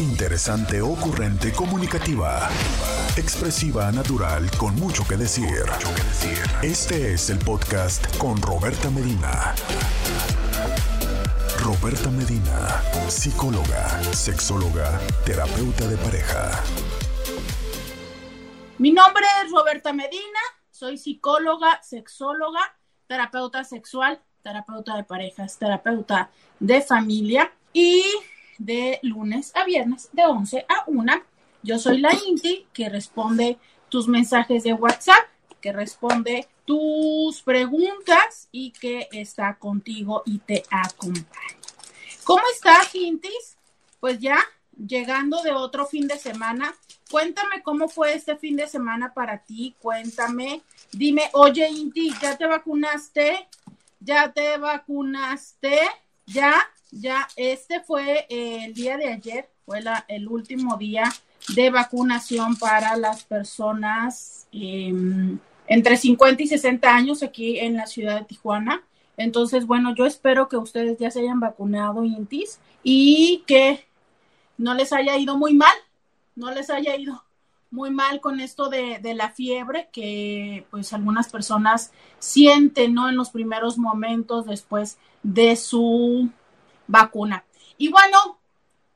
Interesante, ocurrente, comunicativa. Expresiva, natural, con mucho que decir. Este es el podcast con Roberta Medina. Roberta Medina, psicóloga, sexóloga, terapeuta de pareja. Mi nombre es Roberta Medina, soy psicóloga, sexóloga, terapeuta sexual, terapeuta de parejas, terapeuta de familia y de lunes a viernes de 11 a 1. Yo soy la Inti que responde tus mensajes de WhatsApp, que responde tus preguntas y que está contigo y te acompaña. ¿Cómo estás, Intis? Pues ya llegando de otro fin de semana. Cuéntame cómo fue este fin de semana para ti. Cuéntame. Dime, oye, Inti, ¿ya te vacunaste? ¿Ya te vacunaste? ¿Ya? Ya, este fue el día de ayer, fue el último día de vacunación para las personas em, entre 50 y 60 años aquí en la ciudad de Tijuana. Entonces, bueno, yo espero que ustedes ya se hayan vacunado, Intis, y que no les haya ido muy mal, no les haya ido muy mal con esto de, de, la fiebre que pues algunas personas sienten, ¿no? En los primeros momentos después de su vacuna. Y bueno,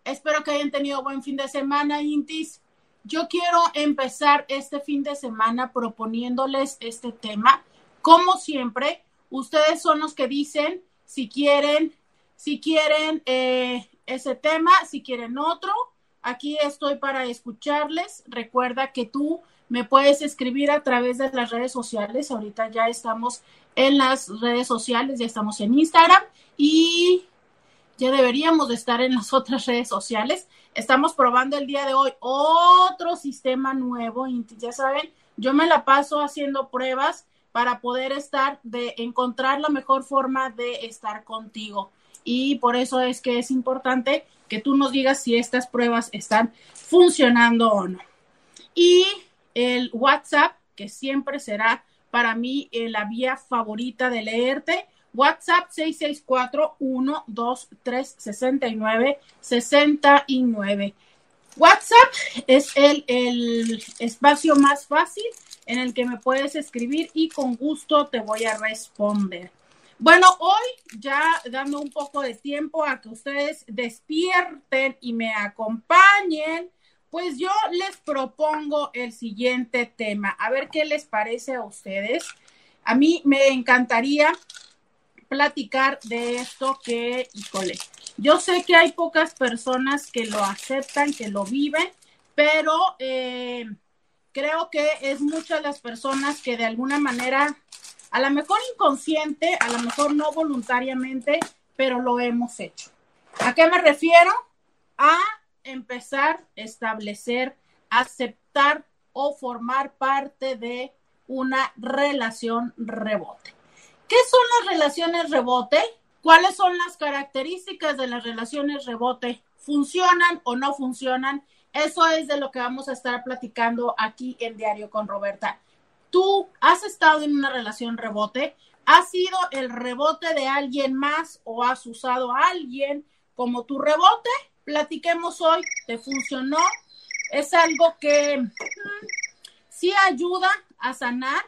espero que hayan tenido buen fin de semana, Intis. Yo quiero empezar este fin de semana proponiéndoles este tema. Como siempre, ustedes son los que dicen si quieren, si quieren eh, ese tema, si quieren otro. Aquí estoy para escucharles. Recuerda que tú me puedes escribir a través de las redes sociales. Ahorita ya estamos en las redes sociales, ya estamos en Instagram y ya deberíamos de estar en las otras redes sociales. Estamos probando el día de hoy otro sistema nuevo ya saben, yo me la paso haciendo pruebas para poder estar, de encontrar la mejor forma de estar contigo. Y por eso es que es importante que tú nos digas si estas pruebas están funcionando o no. Y el WhatsApp, que siempre será para mí eh, la vía favorita de leerte, WhatsApp 664-123-69-69. WhatsApp es el, el espacio más fácil en el que me puedes escribir y con gusto te voy a responder. Bueno, hoy ya dando un poco de tiempo a que ustedes despierten y me acompañen, pues yo les propongo el siguiente tema. A ver qué les parece a ustedes. A mí me encantaría platicar de esto que, híjole, yo sé que hay pocas personas que lo aceptan, que lo viven, pero eh, creo que es muchas las personas que de alguna manera, a lo mejor inconsciente, a lo mejor no voluntariamente, pero lo hemos hecho. ¿A qué me refiero? A empezar establecer, aceptar o formar parte de una relación rebote. ¿Qué son las relaciones rebote? ¿Cuáles son las características de las relaciones rebote? ¿Funcionan o no funcionan? Eso es de lo que vamos a estar platicando aquí en Diario con Roberta. ¿Tú has estado en una relación rebote? ¿Has sido el rebote de alguien más o has usado a alguien como tu rebote? Platiquemos hoy. ¿Te funcionó? ¿Es algo que mm, sí ayuda a sanar?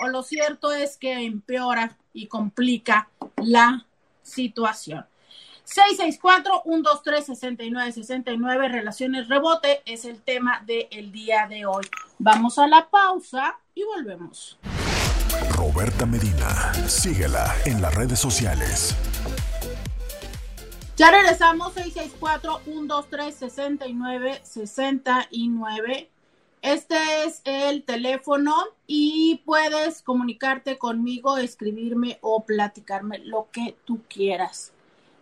o lo cierto es que empeora y complica la situación. 664-123-6969, relaciones rebote, es el tema del día de hoy. Vamos a la pausa y volvemos. Roberta Medina, síguela en las redes sociales. Ya regresamos, 664-123-6969. Este es el teléfono y puedes comunicarte conmigo, escribirme o platicarme lo que tú quieras.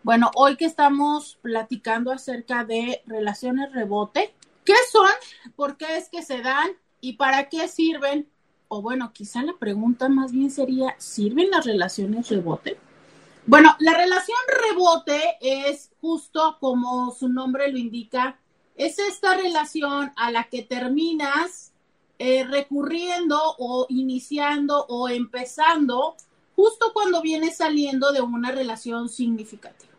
Bueno, hoy que estamos platicando acerca de relaciones rebote, ¿qué son? ¿Por qué es que se dan? ¿Y para qué sirven? O bueno, quizá la pregunta más bien sería, ¿sirven las relaciones rebote? Bueno, la relación rebote es justo como su nombre lo indica, es esta relación a la que terminas eh, recurriendo o iniciando o empezando justo cuando vienes saliendo de una relación significativa.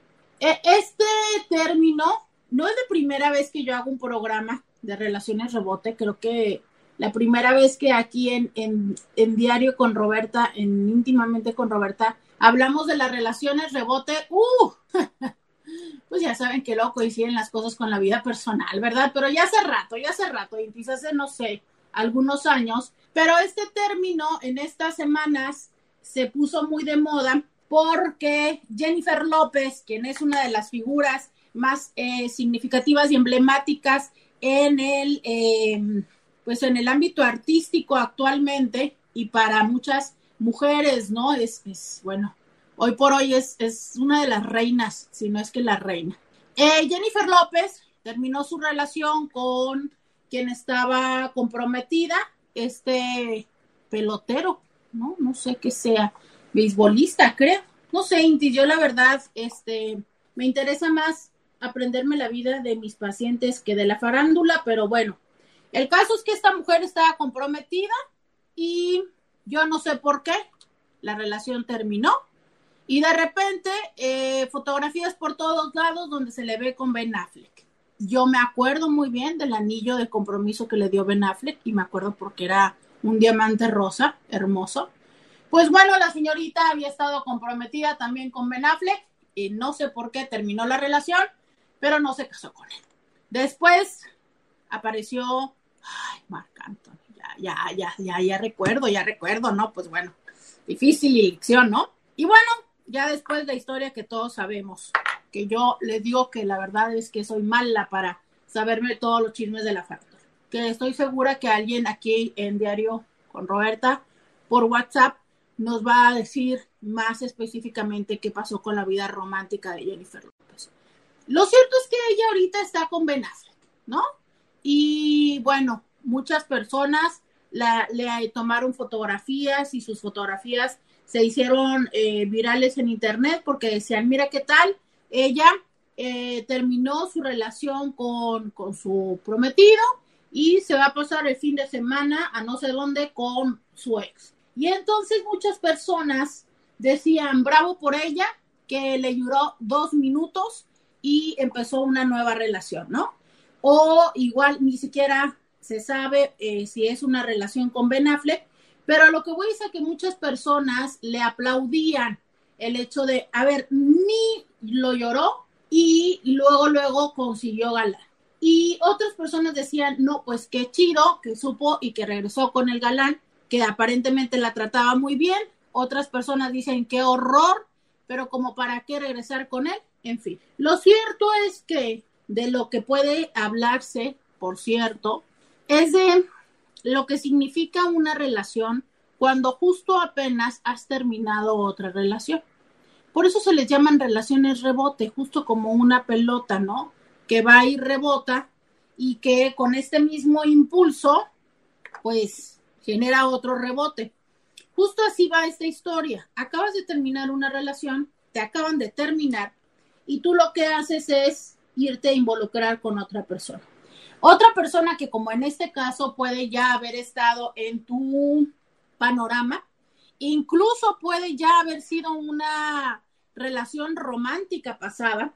E, este término no es la primera vez que yo hago un programa de relaciones rebote, creo que la primera vez que aquí en, en, en Diario con Roberta, en íntimamente con Roberta, hablamos de las relaciones rebote, ¡uh! pues ya saben que luego coinciden las cosas con la vida personal, ¿verdad? Pero ya hace rato, ya hace rato, y quizás hace, no sé, algunos años, pero este término en estas semanas se puso muy de moda porque Jennifer López, quien es una de las figuras más eh, significativas y emblemáticas en el, eh, pues en el ámbito artístico actualmente y para muchas mujeres, ¿no? Es, bueno, hoy por hoy es, es, una de las reinas, si no es que la reina. Eh, Jennifer López terminó su relación con quien estaba comprometida, este pelotero, ¿no? No sé qué sea, beisbolista, creo. No sé, Inti, yo la verdad, este, me interesa más aprenderme la vida de mis pacientes que de la farándula, pero bueno, el caso es que esta mujer estaba comprometida y yo no sé por qué, la relación terminó y de repente eh, fotografías por todos lados donde se le ve con Ben Affleck. Yo me acuerdo muy bien del anillo de compromiso que le dio Ben Affleck y me acuerdo porque era un diamante rosa, hermoso. Pues bueno, la señorita había estado comprometida también con Ben Affleck y no sé por qué terminó la relación, pero no se casó con él. Después apareció, ay, Marc ya, ya, ya, ya, ya recuerdo, ya recuerdo, ¿no? Pues bueno, difícil elección, ¿no? Y bueno, ya después de la historia que todos sabemos, que yo les digo que la verdad es que soy mala para saberme todos los chismes de la factura. Que estoy segura que alguien aquí en Diario con Roberta por WhatsApp nos va a decir más específicamente qué pasó con la vida romántica de Jennifer López. Lo cierto es que ella ahorita está con Ben Affleck, ¿no? Y bueno, muchas personas la, le tomaron fotografías y sus fotografías se hicieron eh, virales en internet porque decían, mira qué tal, ella eh, terminó su relación con, con su prometido y se va a pasar el fin de semana a no sé dónde con su ex. Y entonces muchas personas decían, bravo por ella, que le duró dos minutos y empezó una nueva relación, ¿no? O igual ni siquiera se sabe eh, si es una relación con Ben Affleck, pero lo que voy es a que muchas personas le aplaudían el hecho de, a ver, ni lo lloró y luego, luego consiguió galán. Y otras personas decían, no, pues qué chido que supo y que regresó con el galán, que aparentemente la trataba muy bien. Otras personas dicen, qué horror, pero como para qué regresar con él. En fin, lo cierto es que de lo que puede hablarse, por cierto, es de lo que significa una relación cuando justo apenas has terminado otra relación. Por eso se les llaman relaciones rebote, justo como una pelota, ¿no? Que va y rebota y que con este mismo impulso, pues genera otro rebote. Justo así va esta historia. Acabas de terminar una relación, te acaban de terminar y tú lo que haces es irte a involucrar con otra persona. Otra persona que como en este caso puede ya haber estado en tu panorama, incluso puede ya haber sido una relación romántica pasada,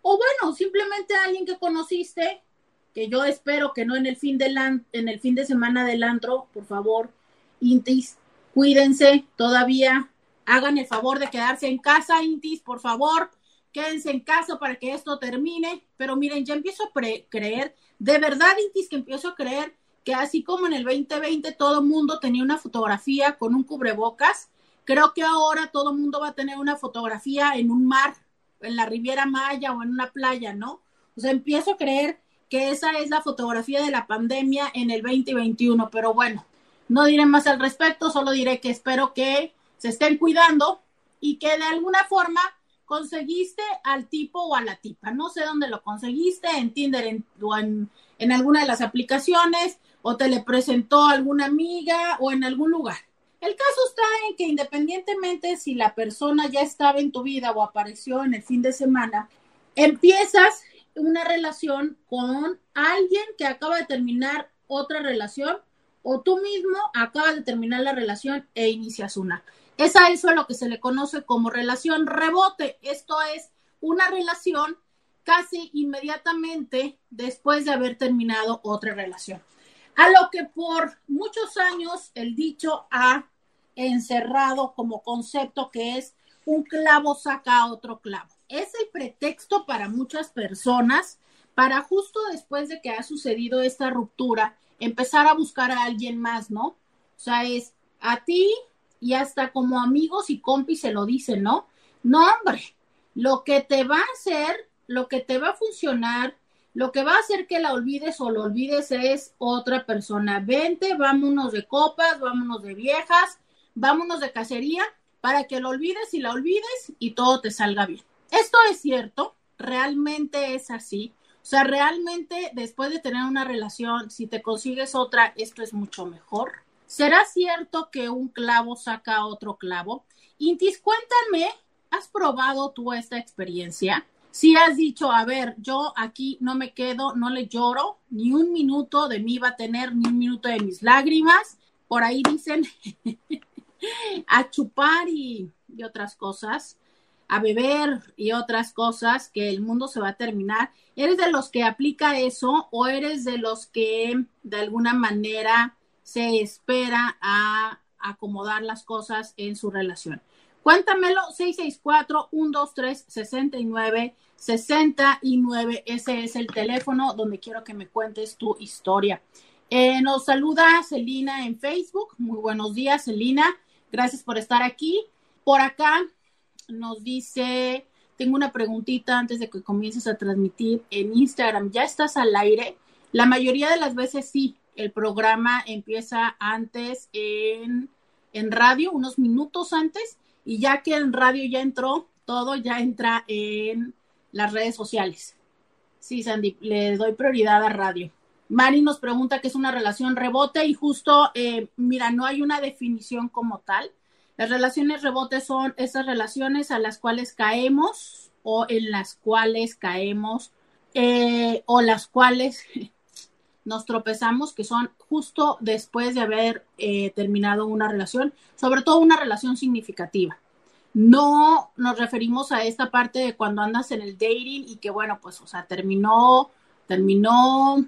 o bueno, simplemente alguien que conociste, que yo espero que no en el fin de, en el fin de semana del antro, por favor, Intis, cuídense todavía, hagan el favor de quedarse en casa, Intis, por favor, quédense en casa para que esto termine, pero miren, ya empiezo a creer de verdad, Intis, que empiezo a creer que así como en el 2020 todo mundo tenía una fotografía con un cubrebocas, creo que ahora todo mundo va a tener una fotografía en un mar, en la Riviera Maya o en una playa, ¿no? O sea, empiezo a creer que esa es la fotografía de la pandemia en el 2021, pero bueno, no diré más al respecto, solo diré que espero que se estén cuidando y que de alguna forma conseguiste al tipo o a la tipa. No sé dónde lo conseguiste, en Tinder o en, en alguna de las aplicaciones, o te le presentó alguna amiga o en algún lugar. El caso está en que independientemente si la persona ya estaba en tu vida o apareció en el fin de semana, empiezas una relación con alguien que acaba de terminar otra relación o tú mismo acabas de terminar la relación e inicias una. Es a eso lo que se le conoce como relación rebote. Esto es una relación casi inmediatamente después de haber terminado otra relación. A lo que por muchos años el dicho ha encerrado como concepto que es un clavo saca otro clavo. Es el pretexto para muchas personas para justo después de que ha sucedido esta ruptura, empezar a buscar a alguien más, ¿no? O sea, es a ti y hasta como amigos y compis se lo dicen, ¿no? No, hombre, lo que te va a hacer, lo que te va a funcionar, lo que va a hacer que la olvides o lo olvides es otra persona. Vente, vámonos de copas, vámonos de viejas, vámonos de cacería para que lo olvides y la olvides y todo te salga bien. Esto es cierto, realmente es así. O sea, realmente después de tener una relación, si te consigues otra, esto es mucho mejor. ¿Será cierto que un clavo saca otro clavo? Intis, cuéntame, ¿has probado tú esta experiencia? Si has dicho, a ver, yo aquí no me quedo, no le lloro, ni un minuto de mí va a tener, ni un minuto de mis lágrimas. Por ahí dicen a chupar y, y otras cosas, a beber y otras cosas, que el mundo se va a terminar. ¿Eres de los que aplica eso o eres de los que de alguna manera se espera a acomodar las cosas en su relación? Cuéntamelo, 664-123-69-69. Ese es el teléfono donde quiero que me cuentes tu historia. Eh, nos saluda Celina en Facebook. Muy buenos días, Celina. Gracias por estar aquí. Por acá nos dice, tengo una preguntita antes de que comiences a transmitir en Instagram. ¿Ya estás al aire? La mayoría de las veces sí. El programa empieza antes en, en radio, unos minutos antes y ya que en radio ya entró, todo ya entra en las redes sociales. Sí, Sandy, le doy prioridad a radio. Mari nos pregunta qué es una relación rebote y justo, eh, mira, no hay una definición como tal. Las relaciones rebote son esas relaciones a las cuales caemos o en las cuales caemos eh, o las cuales nos tropezamos, que son justo después de haber eh, terminado una relación, sobre todo una relación significativa. No nos referimos a esta parte de cuando andas en el dating y que bueno, pues, o sea, terminó, terminó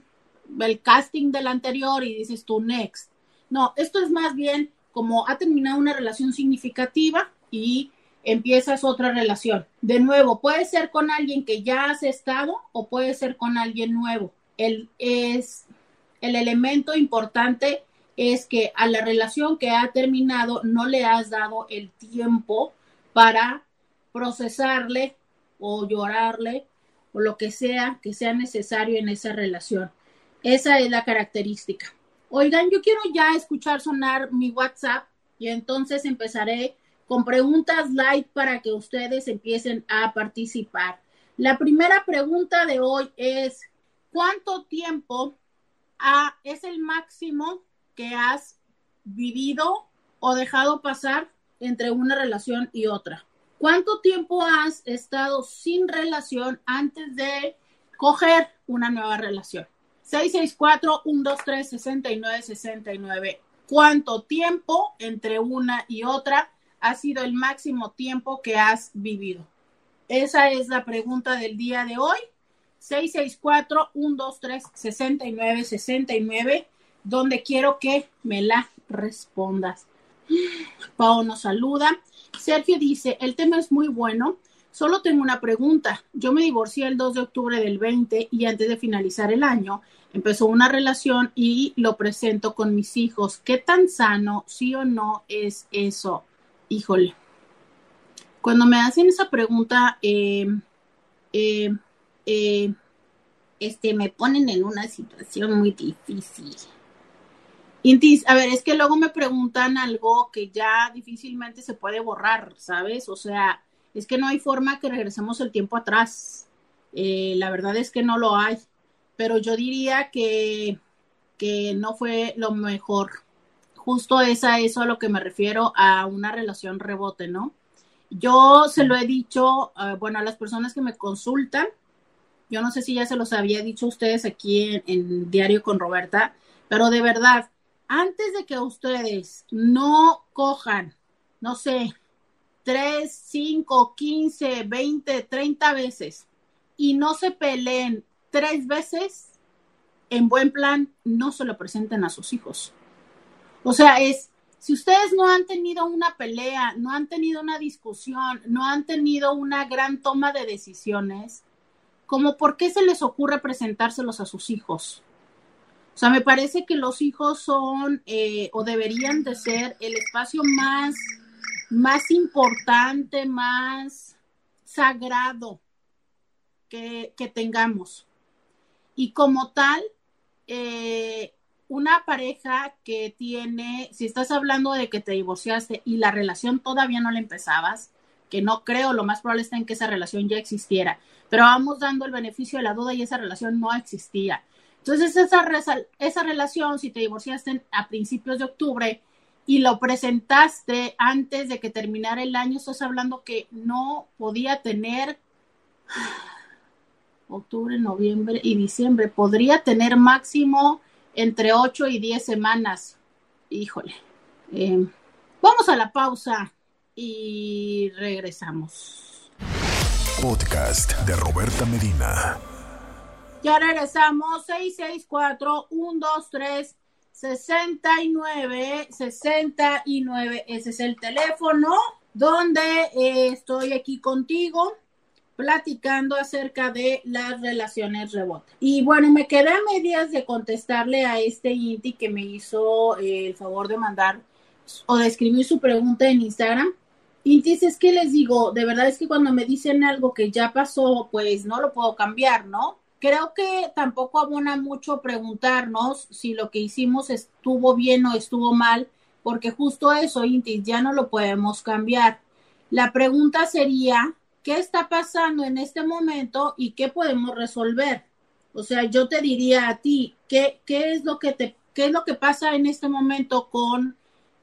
el casting del anterior y dices tú next. No, esto es más bien como ha terminado una relación significativa y empiezas otra relación. De nuevo, puede ser con alguien que ya has estado o puede ser con alguien nuevo. El, es, el elemento importante es que a la relación que ha terminado no le has dado el tiempo para procesarle o llorarle o lo que sea que sea necesario en esa relación. Esa es la característica. Oigan, yo quiero ya escuchar sonar mi WhatsApp y entonces empezaré con preguntas light para que ustedes empiecen a participar. La primera pregunta de hoy es, ¿cuánto tiempo es el máximo que has vivido o dejado pasar entre una relación y otra? ¿Cuánto tiempo has estado sin relación antes de coger una nueva relación? 664-123-6969. ¿Cuánto tiempo entre una y otra ha sido el máximo tiempo que has vivido? Esa es la pregunta del día de hoy. 664-123-6969, donde quiero que me la respondas. Pau nos saluda. Sergio dice, el tema es muy bueno. Solo tengo una pregunta. Yo me divorcié el 2 de octubre del 20 y antes de finalizar el año empezó una relación y lo presento con mis hijos. ¿Qué tan sano, sí o no, es eso? Híjole. Cuando me hacen esa pregunta, eh, este, me ponen en una situación muy difícil a ver, es que luego me preguntan algo que ya difícilmente se puede borrar, ¿sabes? O sea, es que no hay forma que regresemos el tiempo atrás. Eh, la verdad es que no lo hay. Pero yo diría que, que no fue lo mejor. Justo es a eso a lo que me refiero, a una relación rebote, ¿no? Yo se lo he dicho, uh, bueno, a las personas que me consultan, yo no sé si ya se los había dicho a ustedes aquí en Diario con Roberta, pero de verdad, antes de que ustedes no cojan, no sé, 3, 5, 15, 20, 30 veces y no se peleen tres veces, en buen plan, no se lo presenten a sus hijos. O sea, es, si ustedes no han tenido una pelea, no han tenido una discusión, no han tenido una gran toma de decisiones, como por qué se les ocurre presentárselos a sus hijos. O sea, me parece que los hijos son eh, o deberían de ser el espacio más, más importante, más sagrado que, tengamos. Y como tal, eh, una pareja que tiene, si estás hablando de que te divorciaste y la relación todavía no la empezabas, que no creo, lo más probable está en que esa relación ya existiera, pero vamos dando el beneficio de la duda y esa relación no existía. Entonces, esa, esa relación, si te divorciaste a principios de octubre y lo presentaste antes de que terminara el año, estás hablando que no podía tener octubre, noviembre y diciembre. Podría tener máximo entre 8 y 10 semanas. Híjole. Eh, vamos a la pausa y regresamos. Podcast de Roberta Medina. Ya regresamos, 664-123-69, 69, ese es el teléfono donde eh, estoy aquí contigo platicando acerca de las relaciones rebote. Y bueno, me quedé a medias de contestarle a este Inti que me hizo eh, el favor de mandar o de escribir su pregunta en Instagram. Inti, es que les digo, de verdad es que cuando me dicen algo que ya pasó, pues no lo puedo cambiar, ¿no? Creo que tampoco abona mucho preguntarnos si lo que hicimos estuvo bien o estuvo mal, porque justo eso, Inti, ya no lo podemos cambiar. La pregunta sería, ¿qué está pasando en este momento y qué podemos resolver? O sea, yo te diría a ti, ¿qué, qué es lo que te, qué es lo que pasa en este momento con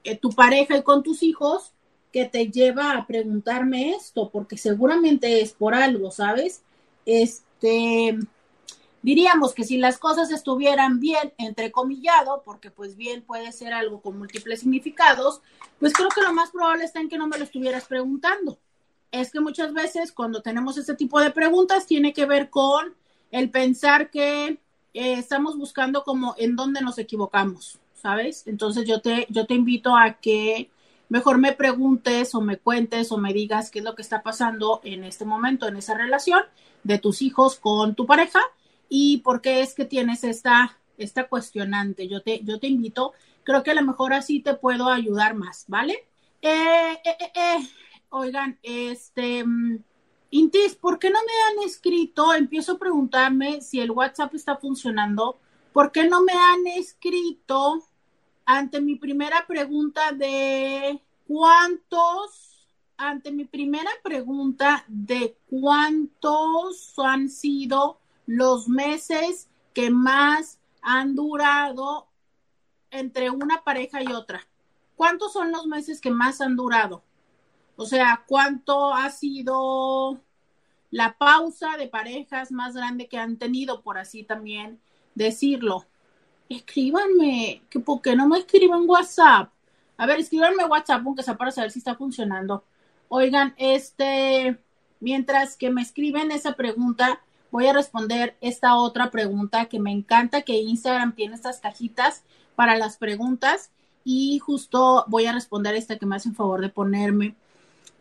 eh, tu pareja y con tus hijos que te lleva a preguntarme esto? Porque seguramente es por algo, ¿sabes? Este, Diríamos que si las cosas estuvieran bien, entrecomillado, porque pues bien puede ser algo con múltiples significados, pues creo que lo más probable está en que no me lo estuvieras preguntando. Es que muchas veces cuando tenemos este tipo de preguntas tiene que ver con el pensar que eh, estamos buscando como en dónde nos equivocamos, ¿sabes? Entonces yo te, yo te invito a que mejor me preguntes o me cuentes o me digas qué es lo que está pasando en este momento en esa relación de tus hijos con tu pareja y por qué es que tienes esta, esta cuestionante. Yo te, yo te invito, creo que a lo mejor así te puedo ayudar más, ¿vale? Eh, eh, eh, oigan, este, mm, Intis, ¿por qué no me han escrito? Empiezo a preguntarme si el WhatsApp está funcionando. ¿Por qué no me han escrito ante mi primera pregunta de cuántos, ante mi primera pregunta de cuántos han sido los meses que más han durado entre una pareja y otra. ¿Cuántos son los meses que más han durado? O sea, ¿cuánto ha sido la pausa de parejas más grande que han tenido, por así también decirlo? Escríbanme, que por qué no me escriben WhatsApp. A ver, escríbanme WhatsApp, aunque sea para saber si está funcionando. Oigan, este, mientras que me escriben esa pregunta, voy a responder esta otra pregunta que me encanta que Instagram tiene estas cajitas para las preguntas y justo voy a responder esta que me hace favor de ponerme.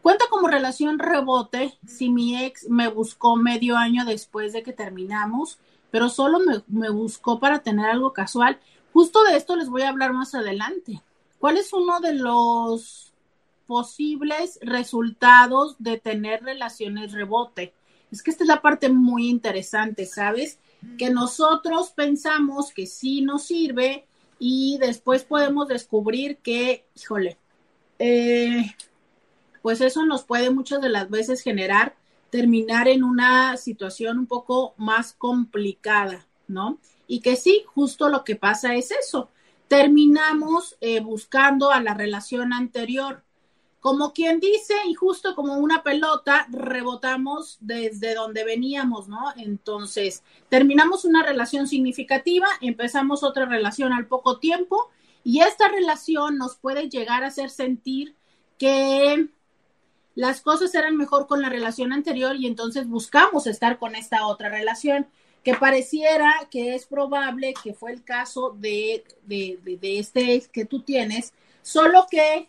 Cuenta como relación rebote si mi ex me buscó medio año después de que terminamos, pero solo me, buscó para tener algo casual. Justo de esto les voy a hablar más adelante. ¿Cuál es uno de los posibles resultados de tener relaciones rebote? Es que esta es la parte muy interesante, ¿sabes? Que nosotros pensamos que sí nos sirve y después podemos descubrir que, híjole, eh, pues eso nos puede muchas de las veces generar terminar en una situación un poco más complicada, ¿no? Y que sí, justo lo que pasa es eso. Terminamos eh, buscando a la relación anterior como quien dice, y justo como una pelota, rebotamos desde donde veníamos, ¿no? Entonces, terminamos una relación significativa, empezamos otra relación al poco tiempo, y esta relación nos puede llegar a hacer sentir que las cosas eran mejor con la relación anterior y entonces buscamos estar con esta otra relación que pareciera que es probable que fue el caso de, de, de, este que tú tienes, solo que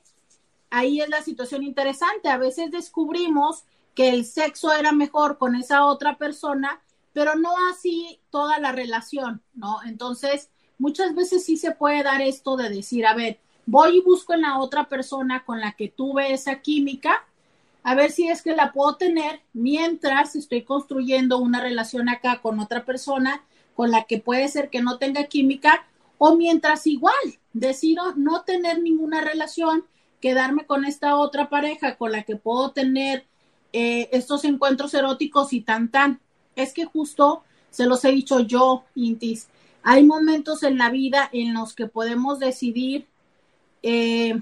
ahí es la situación interesante. A veces descubrimos que el sexo era mejor con esa otra persona, pero no así toda la relación, ¿no? Entonces, muchas veces sí se puede dar esto de decir, a ver, voy y busco en la otra persona con la que tuve esa química, a ver si es que la puedo tener mientras estoy construyendo una relación acá con otra persona con la que puede ser que no tenga química o mientras igual decido no tener ninguna relación, quedarme con esta otra pareja con la que puedo tener eh, estos encuentros eróticos y tan tan. Es que justo se los he dicho yo, Intis, hay momentos en la vida en los que podemos decidir eh,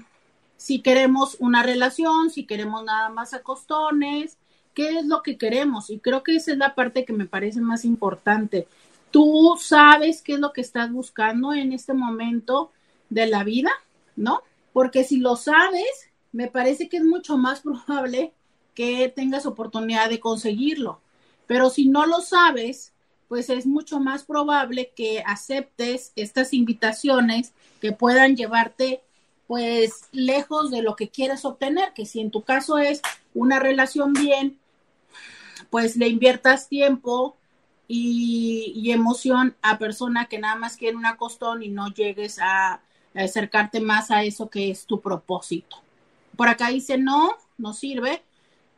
si queremos una relación, si queremos nada más a qué es lo que queremos. Y creo que esa es la parte que me parece más importante. Tú sabes qué es lo que estás buscando en este momento de la vida, ¿no? Porque si lo sabes, me parece que es mucho más probable que tengas oportunidad de conseguirlo. Pero si no lo sabes, pues es mucho más probable que aceptes estas invitaciones que puedan llevarte pues lejos de lo que quieres obtener, que si en tu caso es una relación bien, pues le inviertas tiempo y, emoción a persona que nada más quiere una costón y no llegues a, a acercarte más a eso que es tu propósito. Por acá dice, no, no sirve.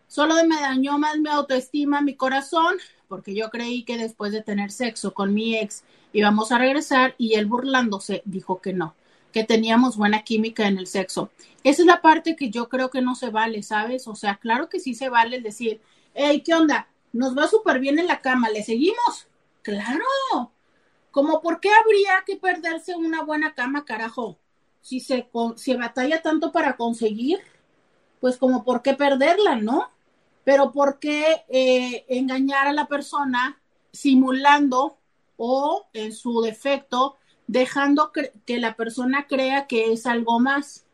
Solo me dañó más mi autoestima, mi corazón, porque yo creí que después de tener sexo con mi ex íbamos a regresar y él burlándose dijo que no que teníamos buena química en el sexo. Esa es la parte que yo creo que no se vale, ¿sabes? O sea, claro que sí se vale el decir, hey, ¿qué onda? Nos va súper bien en la cama, ¿le seguimos? Claro. Como por qué habría que perderse una buena cama, carajo? Si se, si batalla tanto para conseguir, pues como por qué perderla, ¿no? Pero por qué eh, engañar a la persona simulando o en su defecto dejando que la persona crea que es algo más.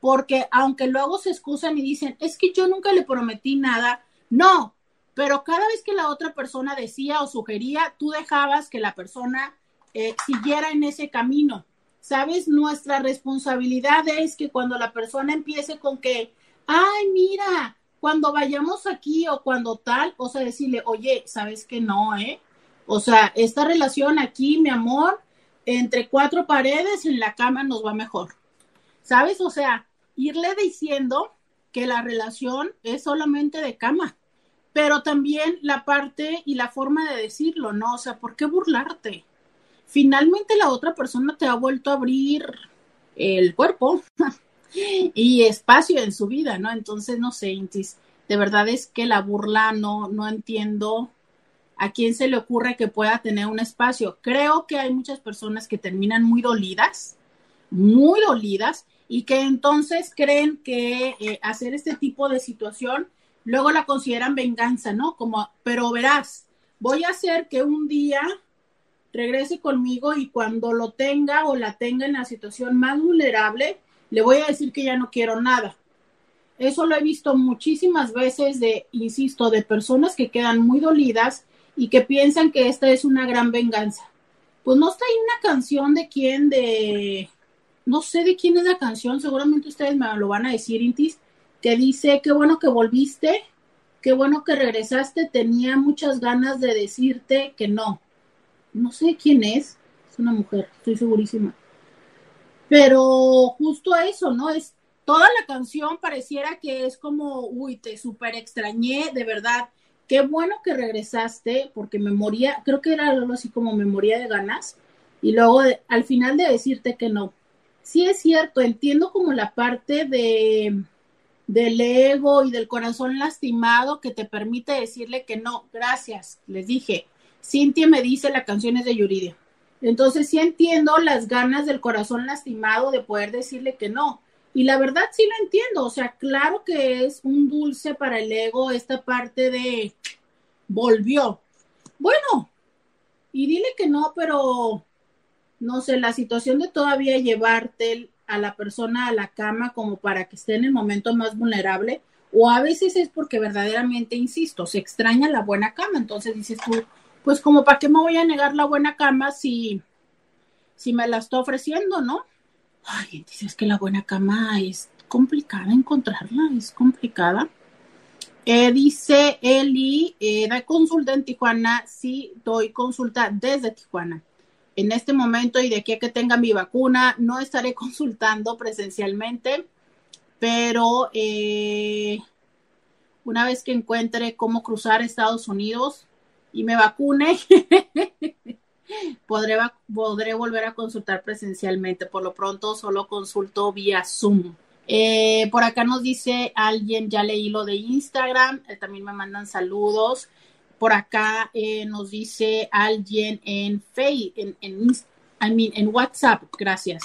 Porque aunque luego se excusan y dicen, es que yo nunca le prometí nada, no, pero cada vez que la otra persona decía o sugería, tú dejabas que la persona eh, siguiera en ese camino. Sabes, nuestra responsabilidad es que cuando la persona empiece con que, ay, mira, cuando vayamos aquí o cuando tal, o sea, decirle, oye, sabes que no, ¿eh? O sea, esta relación aquí, mi amor, entre cuatro paredes en la cama nos va mejor. ¿Sabes? O sea, irle diciendo que la relación es solamente de cama, pero también la parte y la forma de decirlo, ¿no? O sea, ¿por qué burlarte? Finalmente la otra persona te ha vuelto a abrir el cuerpo y espacio en su vida, ¿no? Entonces, no sé, Intis, de verdad es que la burla no, no entiendo a quién se le ocurre que pueda tener un espacio. Creo que hay muchas personas que terminan muy dolidas, muy dolidas, y que entonces creen que eh, hacer este tipo de situación luego la consideran venganza, ¿no? Como, pero verás, voy a hacer que un día regrese conmigo y cuando lo tenga o la tenga en la situación más vulnerable, le voy a decir que ya no quiero nada. Eso lo he visto muchísimas veces de, insisto, de personas que quedan muy dolidas y que piensan que esta es una gran venganza. Pues no está ahí una canción de quién, de, no sé de quién es la canción, seguramente ustedes me lo van a decir, Intis, que dice, qué bueno que volviste, qué bueno que regresaste, tenía muchas ganas de decirte que no. No sé quién es, es una mujer, estoy segurísima. Pero justo eso, ¿no? Es toda la canción pareciera que es como, uy, te súper extrañé, de verdad qué bueno que regresaste, porque me moría, creo que era algo así como me moría de ganas, y luego al final de decirte que no. Sí es cierto, entiendo como la parte de del ego y del corazón lastimado que te permite decirle que no, gracias, les dije. Cintia me dice la canción es de Yuridia. Entonces sí entiendo las ganas del corazón lastimado de poder decirle que no, y la verdad sí lo entiendo, o sea, claro que es un dulce para el ego esta parte de volvió. Bueno, y dile que no, pero no sé, la situación de todavía llevarte a la persona a la cama como para que esté en el momento más vulnerable, o a veces es porque verdaderamente, insisto, se extraña la buena cama. Entonces dices tú, pues como para qué me voy a negar la buena cama si, si me la está ofreciendo, ¿no? Ay, dices que la buena cama es complicada encontrarla, es complicada. Eh, dice Eli, eh, da consulta en Tijuana, sí, doy consulta desde Tijuana. En este momento y de aquí a que tenga mi vacuna, no estaré consultando presencialmente, pero eh, una vez que encuentre cómo cruzar Estados Unidos y me vacune, podré, podré volver a consultar presencialmente. Por lo pronto, solo consulto vía Zoom. Eh, por acá nos dice alguien, ya leí lo de Instagram, eh, también me mandan saludos. Por acá eh, nos dice alguien en Facebook, en, en, en WhatsApp, gracias.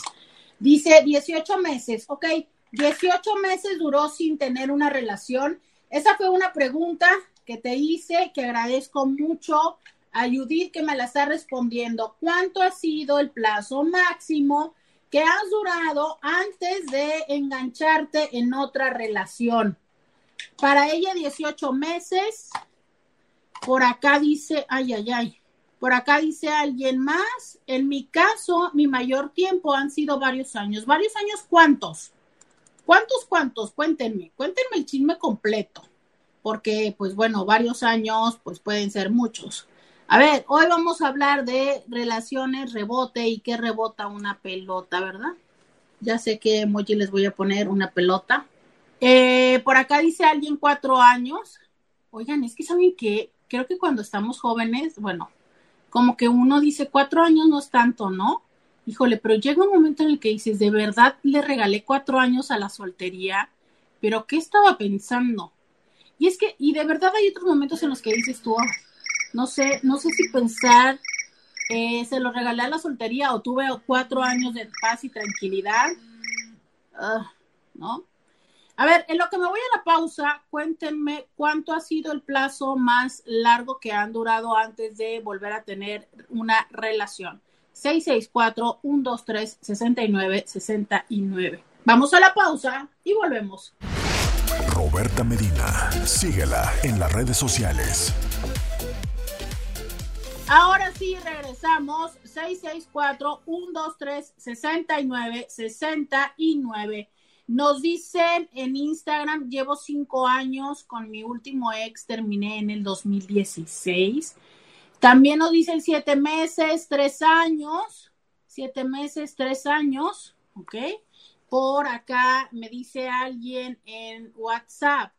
Dice 18 meses, ok, 18 meses duró sin tener una relación. Esa fue una pregunta que te hice, que agradezco mucho a que me la está respondiendo. ¿Cuánto ha sido el plazo máximo que has durado antes de engancharte en otra relación. Para ella 18 meses. Por acá dice, ay, ay, ay. Por acá dice alguien más. En mi caso, mi mayor tiempo han sido varios años. ¿Varios años cuántos? ¿Cuántos, cuántos? Cuéntenme, cuéntenme el chisme completo. Porque, pues bueno, varios años, pues pueden ser muchos. A ver, hoy vamos a hablar de relaciones, rebote y qué rebota una pelota, ¿verdad? Ya sé qué emoji les voy a poner, una pelota. Eh, por acá dice alguien cuatro años. Oigan, es que saben que creo que cuando estamos jóvenes, bueno, como que uno dice cuatro años no es tanto, ¿no? Híjole, pero llega un momento en el que dices, de verdad le regalé cuatro años a la soltería, pero ¿qué estaba pensando? Y es que, y de verdad hay otros momentos en los que dices tú, no sé, no sé si pensar, eh, se lo regalé a la soltería o tuve cuatro años de paz y tranquilidad, ah, ¿no? A ver, en lo que me voy a la pausa, cuéntenme cuánto ha sido el plazo más largo que han durado antes de volver a tener una relación. 664-123-6969. Vamos a la pausa y volvemos. Roberta Medina, síguela en las redes sociales. Ahora sí, regresamos. 664-123-6969. Nos dicen en Instagram, llevo cinco años con mi último ex, terminé en el 2016. También nos dicen siete meses, tres años. Siete meses, tres años. ¿Ok? Por acá me dice alguien en WhatsApp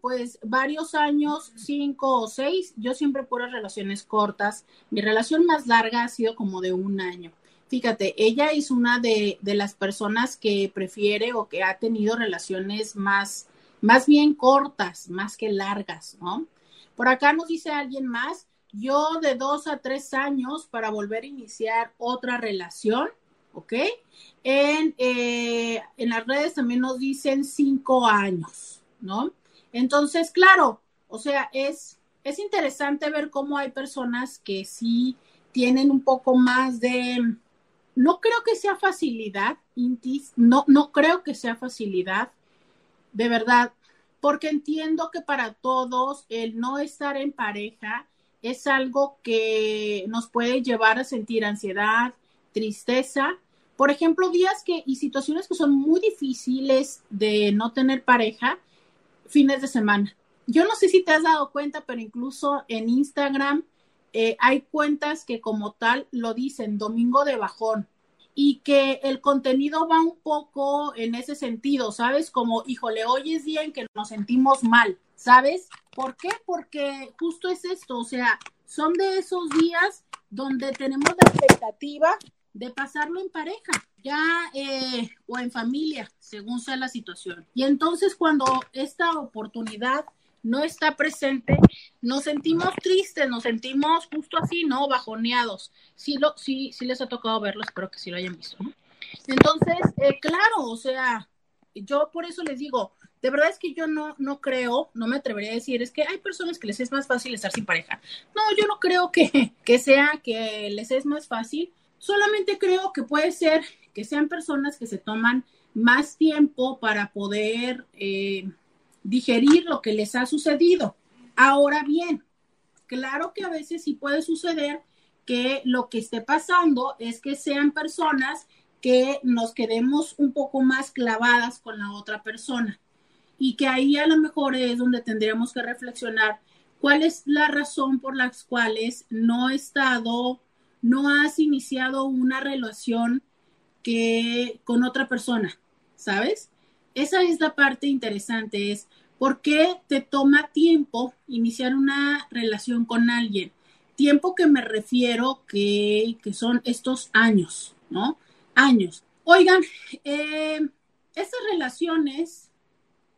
pues varios años, cinco o seis, yo siempre puras relaciones cortas. Mi relación más larga ha sido como de un año. Fíjate, ella es una de, de las personas que prefiere o que ha tenido relaciones más, más bien cortas, más que largas, ¿no? Por acá nos dice alguien más, yo de dos a tres años para volver a iniciar otra relación, ¿ok? En, eh, en las redes también nos dicen cinco años. ¿No? Entonces, claro, o sea, es, es interesante ver cómo hay personas que sí tienen un poco más de, no creo que sea facilidad, Intis, no, no creo que sea facilidad, de verdad, porque entiendo que para todos el no estar en pareja es algo que nos puede llevar a sentir ansiedad, tristeza. Por ejemplo, días que y situaciones que son muy difíciles de no tener pareja, fines de semana. Yo no sé si te has dado cuenta, pero incluso en Instagram eh, hay cuentas que como tal lo dicen, domingo de bajón, y que el contenido va un poco en ese sentido, ¿sabes? Como, híjole, hoy es día en que nos sentimos mal, ¿sabes? ¿Por qué? Porque justo es esto, o sea, son de esos días donde tenemos la expectativa de pasarlo en pareja, ya eh, o en familia, según sea la situación. Y entonces cuando esta oportunidad no está presente, nos sentimos tristes, nos sentimos justo así, ¿no? Bajoneados. Sí, lo, sí, sí les ha tocado verlo, espero que sí lo hayan visto. Entonces, eh, claro, o sea, yo por eso les digo, de verdad es que yo no, no creo, no me atrevería a decir, es que hay personas que les es más fácil estar sin pareja. No, yo no creo que, que sea que les es más fácil Solamente creo que puede ser que sean personas que se toman más tiempo para poder eh, digerir lo que les ha sucedido. Ahora bien, claro que a veces sí puede suceder que lo que esté pasando es que sean personas que nos quedemos un poco más clavadas con la otra persona y que ahí a lo mejor es donde tendríamos que reflexionar cuál es la razón por las cuales no he estado, no has iniciado una relación que con otra persona, ¿sabes? Esa es la parte interesante, es por qué te toma tiempo iniciar una relación con alguien. Tiempo que me refiero que, que son estos años, ¿no? Años. Oigan, eh, estas relaciones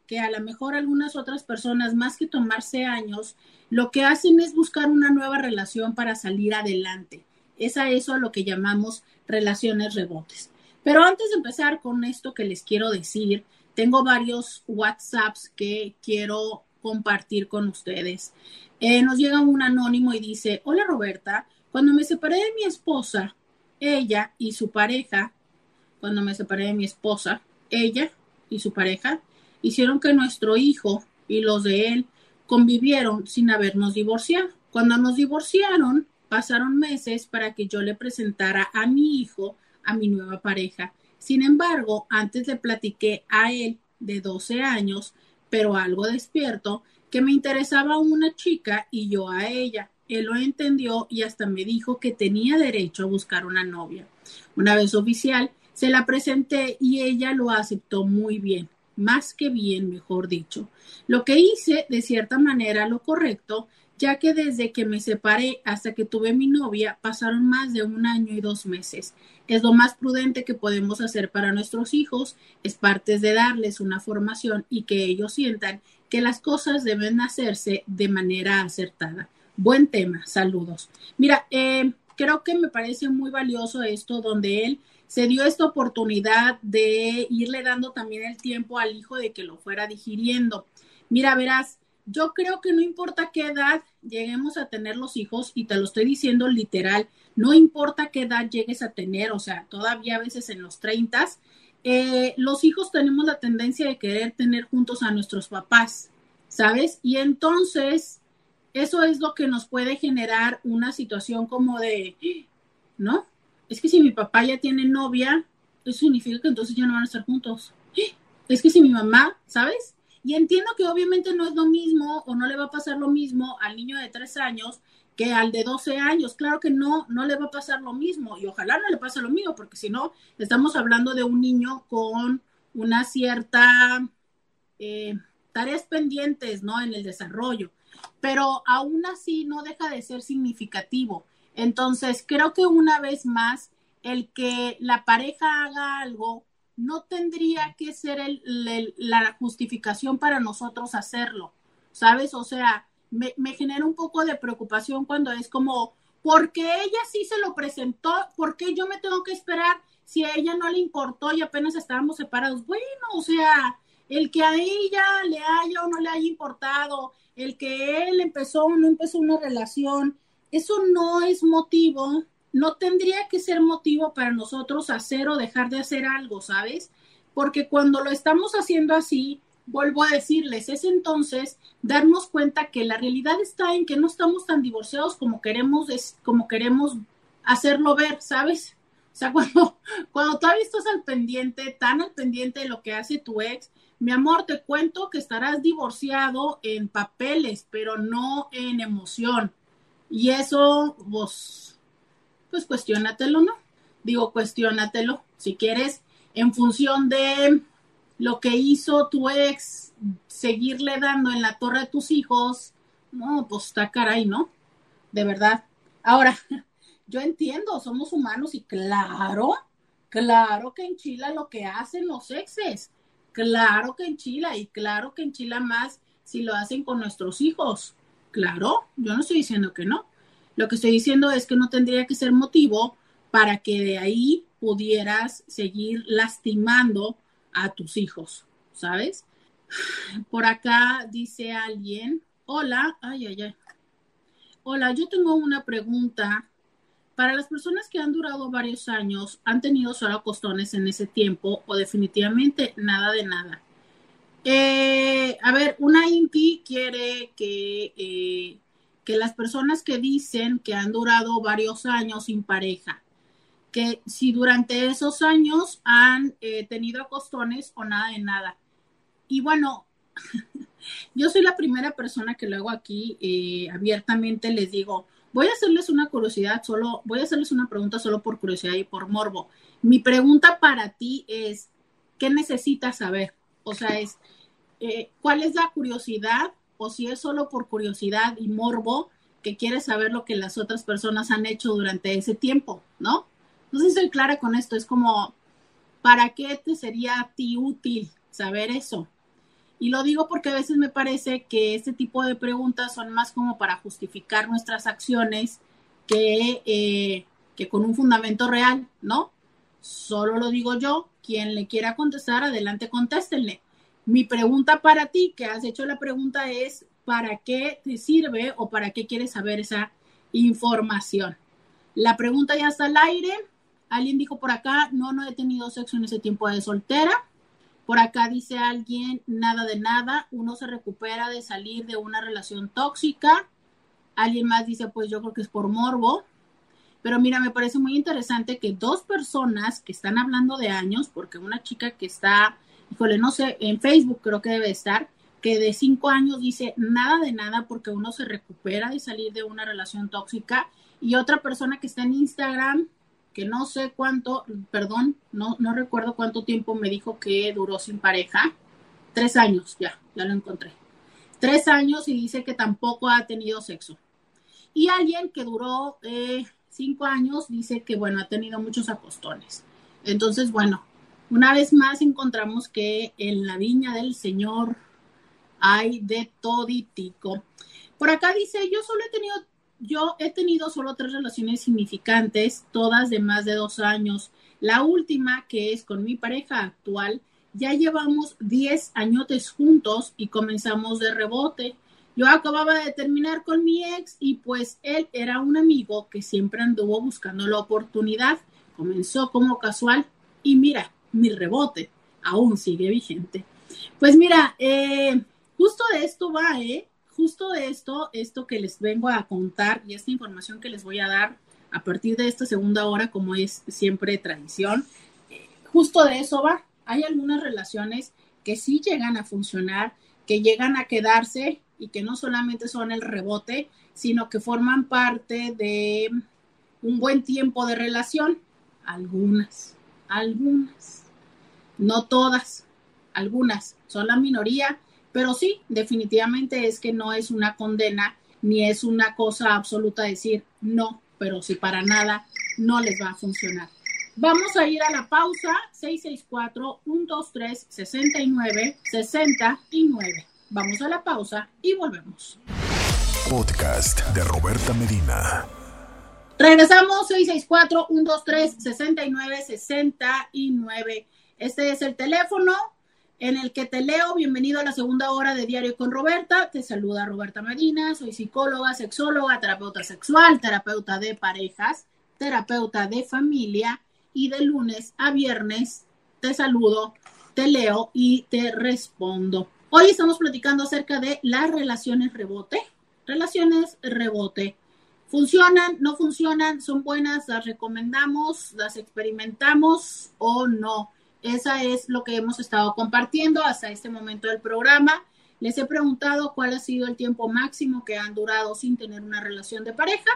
que a lo mejor algunas otras personas, más que tomarse años, lo que hacen es buscar una nueva relación para salir adelante. Es a eso a lo que llamamos relaciones rebotes. Pero antes de empezar con esto que les quiero decir, tengo varios WhatsApps que quiero compartir con ustedes. Eh, nos llega un anónimo y dice, hola Roberta, cuando me separé de mi esposa, ella y su pareja, cuando me separé de mi esposa, ella y su pareja hicieron que nuestro hijo y los de él convivieron sin habernos divorciado. Cuando nos divorciaron, pasaron meses para que yo le presentara a mi hijo a mi nueva pareja. Sin embargo, antes le platiqué a él de 12 años, pero algo despierto, que me interesaba una chica y yo a ella. Él lo entendió y hasta me dijo que tenía derecho a buscar una novia. Una vez oficial, se la presenté y ella lo aceptó muy bien más que bien, mejor dicho. Lo que hice, de cierta manera, lo correcto, ya que desde que me separé hasta que tuve mi novia pasaron más de un año y dos meses. Es lo más prudente que podemos hacer para nuestros hijos, es parte de darles una formación y que ellos sientan que las cosas deben hacerse de manera acertada. Buen tema, saludos. Mira, eh, creo que me parece muy valioso esto donde él se dio esta oportunidad de irle dando también el tiempo al hijo de que lo fuera digiriendo. Mira, verás, yo creo que no importa qué edad lleguemos a tener los hijos, y te lo estoy diciendo literal, no importa qué edad llegues a tener, o sea, todavía a veces en los 30, eh, los hijos tenemos la tendencia de querer tener juntos a nuestros papás, ¿sabes? Y entonces, eso es lo que nos puede generar una situación como de, ¿no? es que si mi papá ya tiene novia, eso significa que entonces ya no van a estar juntos. Es que si mi mamá, ¿sabes? Y entiendo que obviamente no es lo mismo o no le va a pasar lo mismo al niño de tres años que al de 12 años. Claro que no, no le va a pasar lo mismo y ojalá no le pase lo mismo, porque si no, estamos hablando de un niño con una cierta eh, tareas pendientes, ¿no? En el desarrollo. Pero aún así no deja de ser significativo. Entonces, creo que una vez más, el que la pareja haga algo no tendría que ser la justificación para nosotros hacerlo, ¿sabes? O sea, me, me, genera un poco de preocupación cuando es como, porque ella sí se lo presentó, ¿por qué yo me tengo que esperar si a ella no le importó y apenas estábamos separados? Bueno, o sea, el que a ella le haya o no le haya importado, el que él empezó o no empezó una relación, eso no es motivo, no tendría que ser motivo para nosotros hacer o dejar de hacer algo, ¿sabes? Porque cuando lo estamos haciendo así, vuelvo a decirles, es entonces darnos cuenta que la realidad está en que no estamos tan divorciados como queremos, como queremos hacerlo ver, ¿sabes? O sea, cuando, cuando todavía estás al pendiente, tan al pendiente de lo que hace tu ex, mi amor, te cuento que estarás divorciado en papeles, pero no en emoción. Y eso, vos, pues cuestionatelo, ¿no? Digo, cuestionatelo. Si quieres, en función de lo que hizo tu ex, seguirle dando en la torre a tus hijos, no, pues está caray, ¿no? De verdad. Ahora, yo entiendo, somos humanos y claro, claro que enchila lo que hacen los exes. Claro que enchila y claro que enchila más si lo hacen con nuestros hijos. Claro, yo no estoy diciendo que no. Lo que estoy diciendo es que no tendría que ser motivo para que de ahí pudieras seguir lastimando a tus hijos, ¿sabes? Por acá dice alguien, hola, ay, ay, ay. Hola, yo tengo una pregunta. Para las personas que han durado varios años, ¿han tenido solo costones en ese tiempo o definitivamente nada de nada? Eh, a ver, una INTI quiere que, eh, que las personas que dicen que han durado varios años sin pareja, que si durante esos años han eh, tenido acostones o nada de nada. Y bueno, yo soy la primera persona que lo hago aquí eh, abiertamente, les digo, voy a hacerles una curiosidad, solo, voy a hacerles una pregunta solo por curiosidad y por morbo. Mi pregunta para ti es, ¿qué necesitas saber? O sea, es, eh, ¿cuál es la curiosidad? O si es solo por curiosidad y morbo, que quieres saber lo que las otras personas han hecho durante ese tiempo, ¿no? No sé si soy clara con esto, es como, ¿para qué te sería a ti útil saber eso? Y lo digo porque a veces me parece que este tipo de preguntas son más como para justificar nuestras acciones que, eh, que con un fundamento real, ¿no? Solo lo digo yo. Quien le quiera contestar, adelante, contéstenle. Mi pregunta para ti, que has hecho la pregunta, es ¿para qué te sirve o para qué quieres saber esa información? La pregunta ya está al aire. Alguien dijo por acá, no, no he tenido sexo en ese tiempo de soltera. Por acá dice alguien, nada de nada, uno se recupera de salir de una relación tóxica. Alguien más dice, pues yo creo que es por morbo. Pero mira, me parece muy interesante que dos personas que están hablando de años, porque una chica que está, híjole, no sé, en Facebook creo que debe estar, que de cinco años dice nada de nada porque uno se recupera de salir de una relación tóxica. Y otra persona que está en Instagram que no sé cuánto, perdón, no, no recuerdo cuánto tiempo me dijo que duró sin pareja. Tres años, ya, ya lo encontré. Tres años y dice que tampoco ha tenido sexo. Y alguien que duró eh, cinco años dice que, bueno, ha tenido muchos acostones. Entonces, bueno, una vez más encontramos que en la viña del Señor hay de toditico. Por acá dice, yo solo he tenido yo he tenido solo tres relaciones significantes, todas de más de dos años. La última, que es con mi pareja actual, ya llevamos diez añotes juntos y comenzamos de rebote. Yo acababa de terminar con mi ex y pues él era un amigo que siempre anduvo buscando la oportunidad. Comenzó como casual y mira, mi rebote aún sigue vigente. Pues mira, eh, justo de esto va, ¿eh? justo esto, esto que les vengo a contar y esta información que les voy a dar a partir de esta segunda hora, como es siempre tradición, justo de eso va. Hay algunas relaciones que sí llegan a funcionar, que llegan a quedarse y que no solamente son el rebote, sino que forman parte de un buen tiempo de relación. Algunas, algunas, no todas, algunas, son la minoría pero sí, definitivamente es que no es una condena ni es una cosa absoluta decir no, pero si para nada no les va a funcionar. Vamos a ir a la pausa 664-123-69-69. Vamos a la pausa y volvemos. Podcast de Roberta Medina. Regresamos 664-123-69-69. Este es el teléfono en el que te leo. Bienvenido a la segunda hora de Diario con Roberta. Te saluda Roberta Medina. Soy psicóloga, sexóloga, terapeuta sexual, terapeuta de parejas, terapeuta de familia y de lunes a viernes te saludo, te leo y te respondo. Hoy estamos platicando acerca de las relaciones rebote. Relaciones rebote. ¿Funcionan? ¿No funcionan? ¿Son buenas? ¿Las recomendamos? ¿Las experimentamos o no? Esa es lo que hemos estado compartiendo hasta este momento del programa. Les he preguntado cuál ha sido el tiempo máximo que han durado sin tener una relación de pareja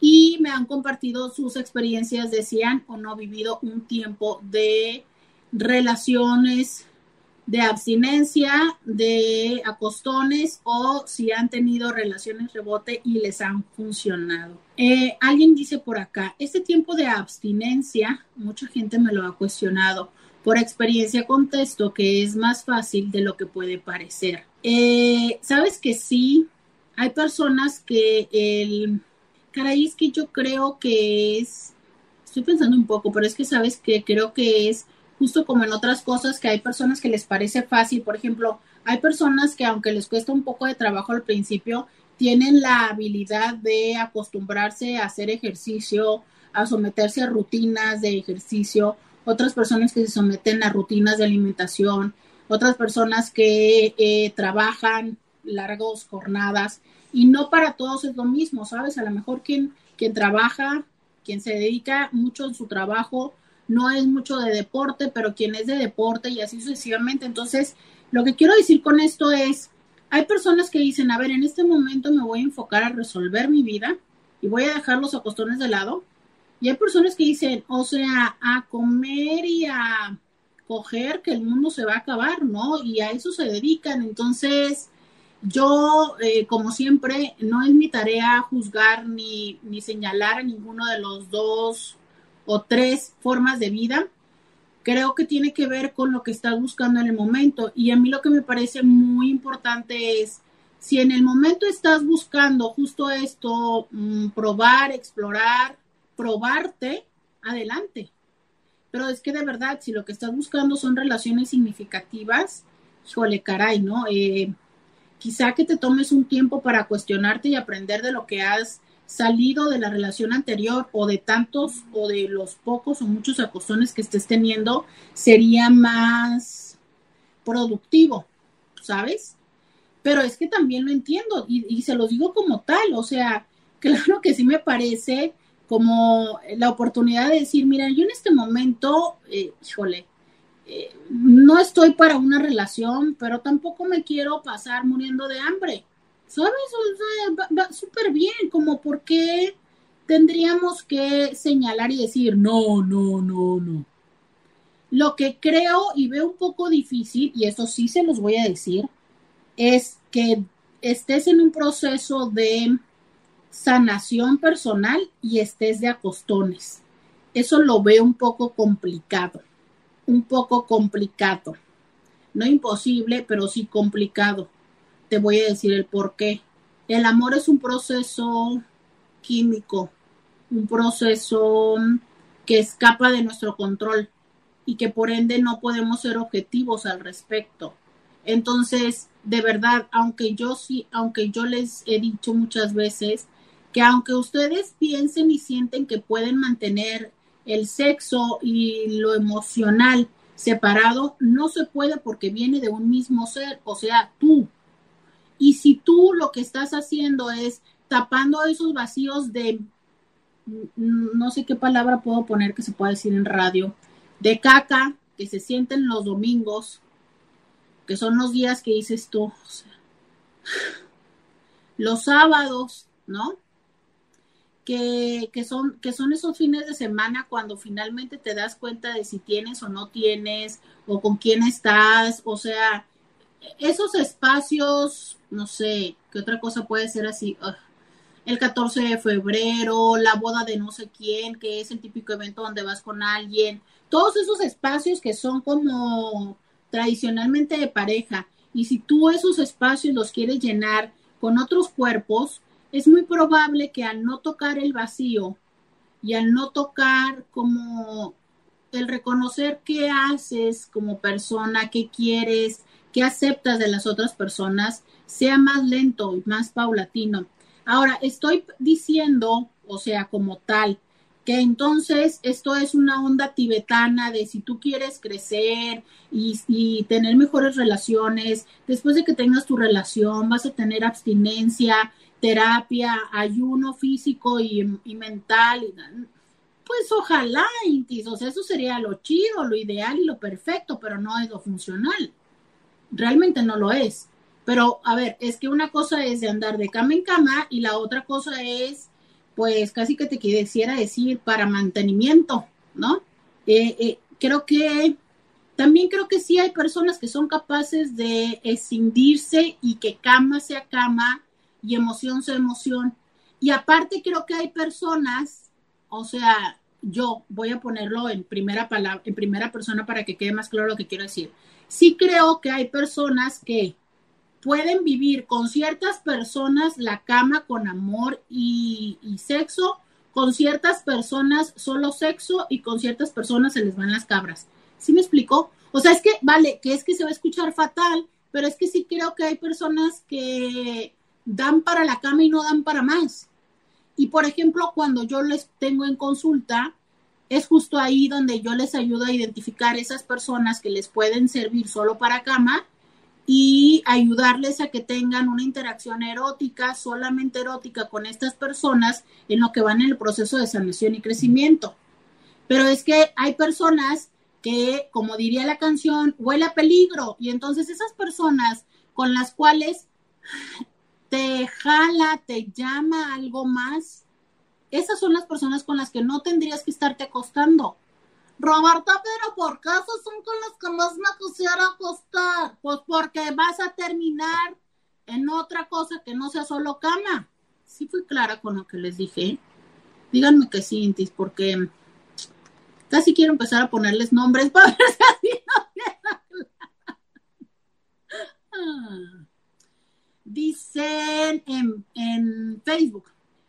y me han compartido sus experiencias de si han o no vivido un tiempo de relaciones de abstinencia, de acostones o si han tenido relaciones rebote y les han funcionado. Eh, alguien dice por acá, este tiempo de abstinencia, mucha gente me lo ha cuestionado. Por experiencia contesto que es más fácil de lo que puede parecer. Eh, Sabes que sí, hay personas que el... Caray, es que yo creo que es... Estoy pensando un poco, pero es que sabes que creo que es justo como en otras cosas que hay personas que les parece fácil. Por ejemplo, hay personas que aunque les cuesta un poco de trabajo al principio, tienen la habilidad de acostumbrarse a hacer ejercicio, a someterse a rutinas de ejercicio otras personas que se someten a rutinas de alimentación, otras personas que eh, trabajan largas jornadas y no para todos es lo mismo, ¿sabes? A lo mejor quien, quien trabaja, quien se dedica mucho en su trabajo, no es mucho de deporte, pero quien es de deporte y así sucesivamente. Entonces, lo que quiero decir con esto es, hay personas que dicen, a ver, en este momento me voy a enfocar a resolver mi vida y voy a dejar los acostones de lado. Y hay personas que dicen, o sea, a comer y a coger que el mundo se va a acabar, ¿no? Y a eso se dedican. Entonces, yo, eh, como siempre, no es mi tarea juzgar ni, ni señalar a ninguno de los dos o tres formas de vida. Creo que tiene que ver con lo que estás buscando en el momento. Y a mí lo que me parece muy importante es, si en el momento estás buscando justo esto, mm, probar, explorar, probarte, adelante. Pero es que de verdad, si lo que estás buscando son relaciones significativas, híjole, caray, ¿no? Eh, quizá que te tomes un tiempo para cuestionarte y aprender de lo que has salido de la relación anterior o de tantos o de los pocos o muchos acostones que estés teniendo, sería más productivo, ¿sabes? Pero es que también lo entiendo y, se los digo como tal, o sea, claro que sí me parece como la oportunidad de decir, mira, yo en este momento, eh, híjole, eh, no estoy para una relación, pero tampoco me quiero pasar muriendo de hambre. ¿Sabes? va, súper bien, como por qué tendríamos que señalar y decir, no, no, no, no. Lo que creo y veo un poco difícil, y eso sí se los voy a decir, es que estés en un proceso de sanación personal y estés de acostones. Eso lo veo un poco complicado un poco complicado. No imposible, pero sí complicado. Te voy a decir el por qué. El amor es un proceso químico, un proceso que escapa de nuestro control y que por ende no podemos ser objetivos al respecto. Entonces, de verdad, aunque yo sí, aunque yo les he dicho muchas veces que aunque ustedes piensen y sienten que pueden mantener el sexo y lo emocional separado no se puede porque viene de un mismo ser, o sea, tú. Y si tú lo que estás haciendo es tapando esos vacíos de, no sé qué palabra puedo poner que se pueda decir en radio, de caca que se sienten los domingos, que son los días que dices tú, los sábados, ¿no? Que, son, que son esos fines de semana cuando finalmente te das cuenta de si tienes o no tienes, o con quién estás, o sea, esos espacios, no sé, ¿qué otra cosa puede ser así? el 14 de febrero, la boda de no sé quién, que es el típico evento donde vas con alguien, todos esos espacios que son como tradicionalmente de pareja. Y si tú esos espacios los quieres llenar con otros cuerpos, es muy probable que al no tocar el vacío y al no tocar como el reconocer qué haces como persona, qué quieres, qué aceptas de las otras personas, sea más lento y más paulatino. Ahora, estoy diciendo, o sea, como tal, que entonces esto es una onda tibetana de si tú quieres crecer y, y, tener mejores relaciones, después de que tengas tu relación vas a tener abstinencia terapia, ayuno físico y, mental. Pues ojalá, Intis, eso sería lo chido, lo ideal y lo perfecto, pero no es lo funcional. Realmente no lo es. Pero, a ver, es que una cosa es de andar de cama en cama y la otra cosa es, pues, casi que te quisiera decir para mantenimiento, ¿no? Eh, eh, creo que también creo que sí hay personas que son capaces de escindirse y que cama sea cama y emoción sea emoción. Y aparte creo que hay personas, o sea, yo voy a ponerlo en primera palabra, en primera persona para que quede más claro lo que quiero decir. Sí creo que hay personas que pueden vivir con ciertas personas la cama con amor y, y sexo, con ciertas personas solo sexo y con ciertas personas se les van las cabras. ¿Sí me explico? O sea, es que, vale, que es que se va a escuchar fatal, pero es que sí creo que hay personas que dan para la cama y no dan para más. Y por ejemplo, cuando yo les tengo en consulta, es justo ahí donde yo les ayudo a identificar esas personas que les pueden servir solo para cama y ayudarles a que tengan una interacción erótica, solamente erótica con estas personas en lo que van en el proceso de sanación y crecimiento. Pero es que hay personas que, como diría la canción, huele a peligro y entonces esas personas con las cuales te jala, te llama algo más, esas son las personas con las que no tendrías que estarte acostando. Roberta, pero ¿por qué son con las que más me quisiera acostar? Pues porque vas a terminar en otra cosa que no sea solo cama. Sí fui clara con lo que les dije. Díganme que sí, Intis, porque casi quiero empezar a ponerles nombres para ver si así no ah. Dicen en, en Facebook,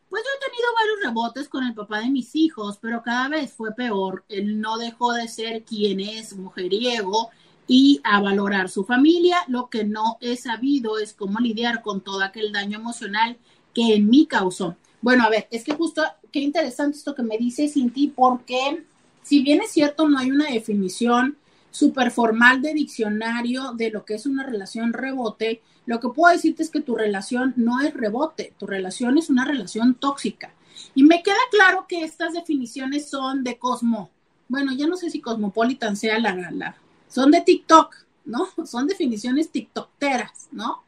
pues yo he tenido varios rebotes con el papá de mis hijos, pero cada vez fue peor. Él no dejó de ser quien es mujeriego y a valorar su familia. Lo que no he sabido es cómo lidiar con todo aquel daño emocional que en mí causó. Bueno, a ver, es que justo, qué interesante esto que me dice Cinti, porque si bien es cierto, no hay una definición súper formal de diccionario de lo que es una relación rebote, lo que puedo decirte es que tu relación no es rebote, tu relación es una relación tóxica. Y me queda claro que estas definiciones son de Cosmo. Bueno, ya no sé si Cosmopolitan sea la, la son de TikTok, ¿no? Son definiciones TikTokteras, ¿no?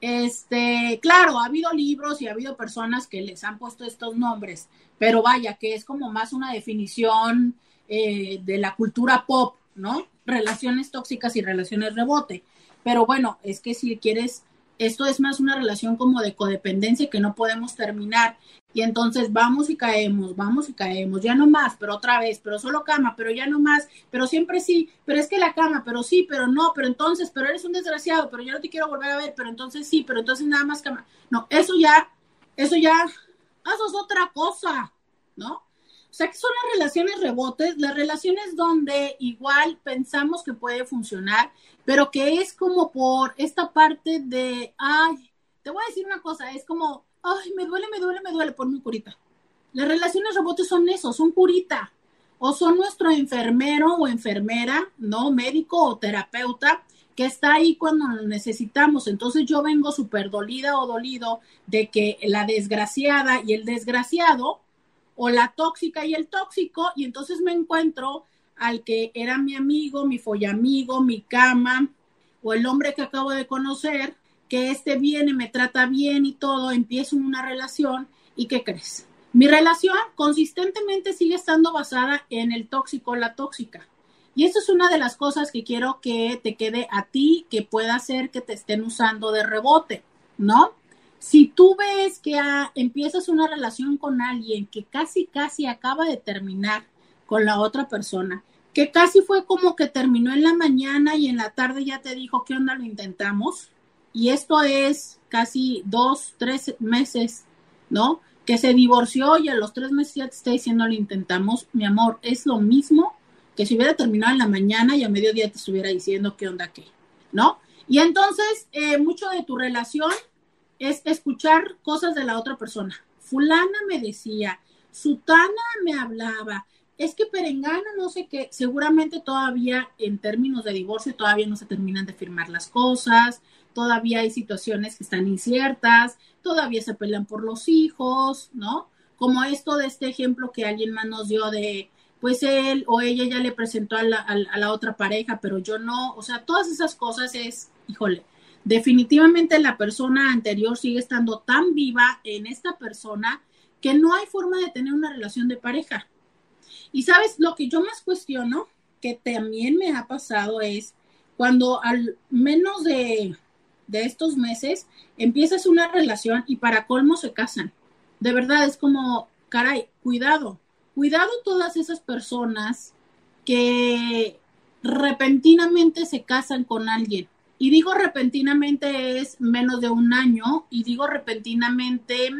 Este, claro, ha habido libros y ha habido personas que les han puesto estos nombres, pero vaya, que es como más una definición eh, de la cultura pop, ¿no? Relaciones tóxicas y relaciones rebote. Pero bueno, es que si quieres, esto es más una relación como de codependencia que no podemos terminar. Y entonces vamos y caemos, vamos y caemos, ya no más, pero otra vez, pero solo cama, pero ya no más, pero siempre sí, pero es que la cama, pero sí, pero no, pero entonces, pero eres un desgraciado, pero yo no te quiero volver a ver, pero entonces sí, pero entonces nada más cama. No, eso ya, eso ya, eso es otra cosa, ¿no? O sea, que son las relaciones rebotes, las relaciones donde igual pensamos que puede funcionar, pero que es como por esta parte de, ay, te voy a decir una cosa, es como, ay, me duele, me duele, me duele, por mi curita. Las relaciones rebotes son eso, son curita. O son nuestro enfermero o enfermera, ¿no? Médico o terapeuta que está ahí cuando lo necesitamos. Entonces yo vengo súper dolida o dolido de que la desgraciada y el desgraciado o la tóxica y el tóxico, y entonces me encuentro al que era mi amigo, mi follamigo, mi cama, o el hombre que acabo de conocer, que este viene, me trata bien y todo, empiezo una relación, ¿y qué crees? Mi relación consistentemente sigue estando basada en el tóxico, la tóxica. Y eso es una de las cosas que quiero que te quede a ti, que pueda ser que te estén usando de rebote, ¿no? Si tú ves que ah, empiezas una relación con alguien que casi, casi acaba de terminar con la otra persona, que casi fue como que terminó en la mañana y en la tarde ya te dijo, ¿qué onda? Lo intentamos. Y esto es casi dos, tres meses, ¿no? Que se divorció y a los tres meses ya te está diciendo, lo intentamos. Mi amor, es lo mismo que si hubiera terminado en la mañana y a mediodía te estuviera diciendo, ¿qué onda qué? ¿No? Y entonces, eh, mucho de tu relación es escuchar cosas de la otra persona. Fulana me decía, Sutana me hablaba, es que Perengana no sé qué, seguramente todavía en términos de divorcio todavía no se terminan de firmar las cosas, todavía hay situaciones que están inciertas, todavía se pelean por los hijos, ¿no? Como esto de este ejemplo que alguien más nos dio de, pues él o ella ya le presentó a la, a la otra pareja, pero yo no, o sea, todas esas cosas es, híjole, definitivamente la persona anterior sigue estando tan viva en esta persona que no hay forma de tener una relación de pareja. Y sabes, lo que yo más cuestiono, que también me ha pasado, es cuando al menos de, de estos meses empiezas una relación y para colmo se casan. De verdad es como, caray, cuidado, cuidado todas esas personas que repentinamente se casan con alguien y digo repentinamente es menos de un año y digo repentinamente,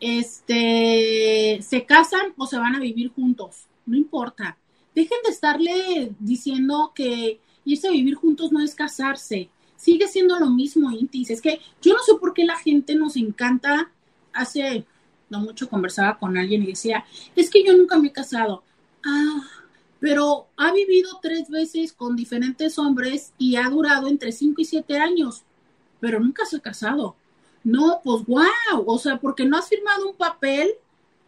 este, se casan o se van a vivir juntos, no importa. Dejen de estarle diciendo que irse a vivir juntos no es casarse. Sigue siendo lo mismo, Intis. Es que yo no sé por qué la gente nos encanta. Hace no mucho conversaba con alguien y decía, es que yo nunca me he casado. Ah, pero ha vivido tres veces con diferentes hombres y ha durado entre cinco y siete años, pero nunca se ha casado. No, pues wow, o sea, porque no has firmado un papel,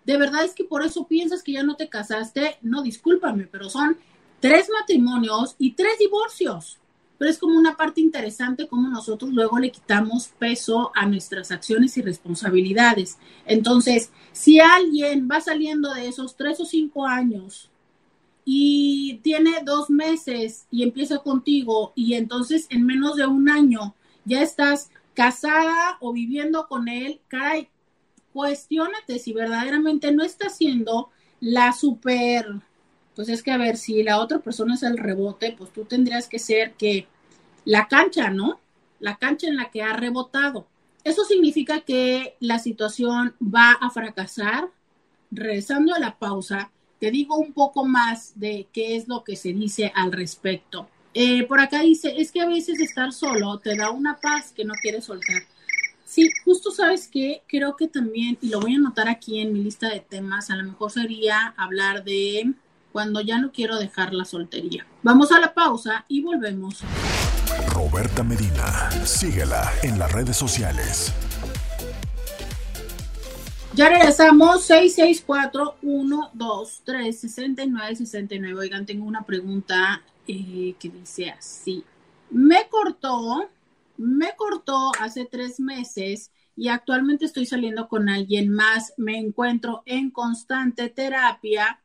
de verdad es que por eso piensas que ya no te casaste. No, discúlpame, pero son tres matrimonios y tres divorcios. Pero es como una parte interesante como nosotros luego le quitamos peso a nuestras acciones y responsabilidades. Entonces, si alguien va saliendo de esos tres o cinco años y tiene dos meses y empieza contigo y entonces en menos de un año ya estás casada o viviendo con él, caray, cuestionate si verdaderamente no está haciendo la super, pues es que a ver, si la otra persona es el rebote, pues tú tendrías que ser que la cancha, ¿no? La cancha en la que ha rebotado. Eso significa que la situación va a fracasar. Regresando a la pausa, te digo un poco más de qué es lo que se dice al respecto. Eh, por acá dice, es que a veces estar solo te da una paz que no quieres soltar. Sí, justo sabes que creo que también, y lo voy a anotar aquí en mi lista de temas, a lo mejor sería hablar de cuando ya no quiero dejar la soltería. Vamos a la pausa y volvemos. Roberta Medina, síguela en las redes sociales. Ya regresamos, 664-123-6969. Oigan, tengo una pregunta eh, que dice así. Me cortó, me cortó hace tres meses y actualmente estoy saliendo con alguien más. Me encuentro en constante terapia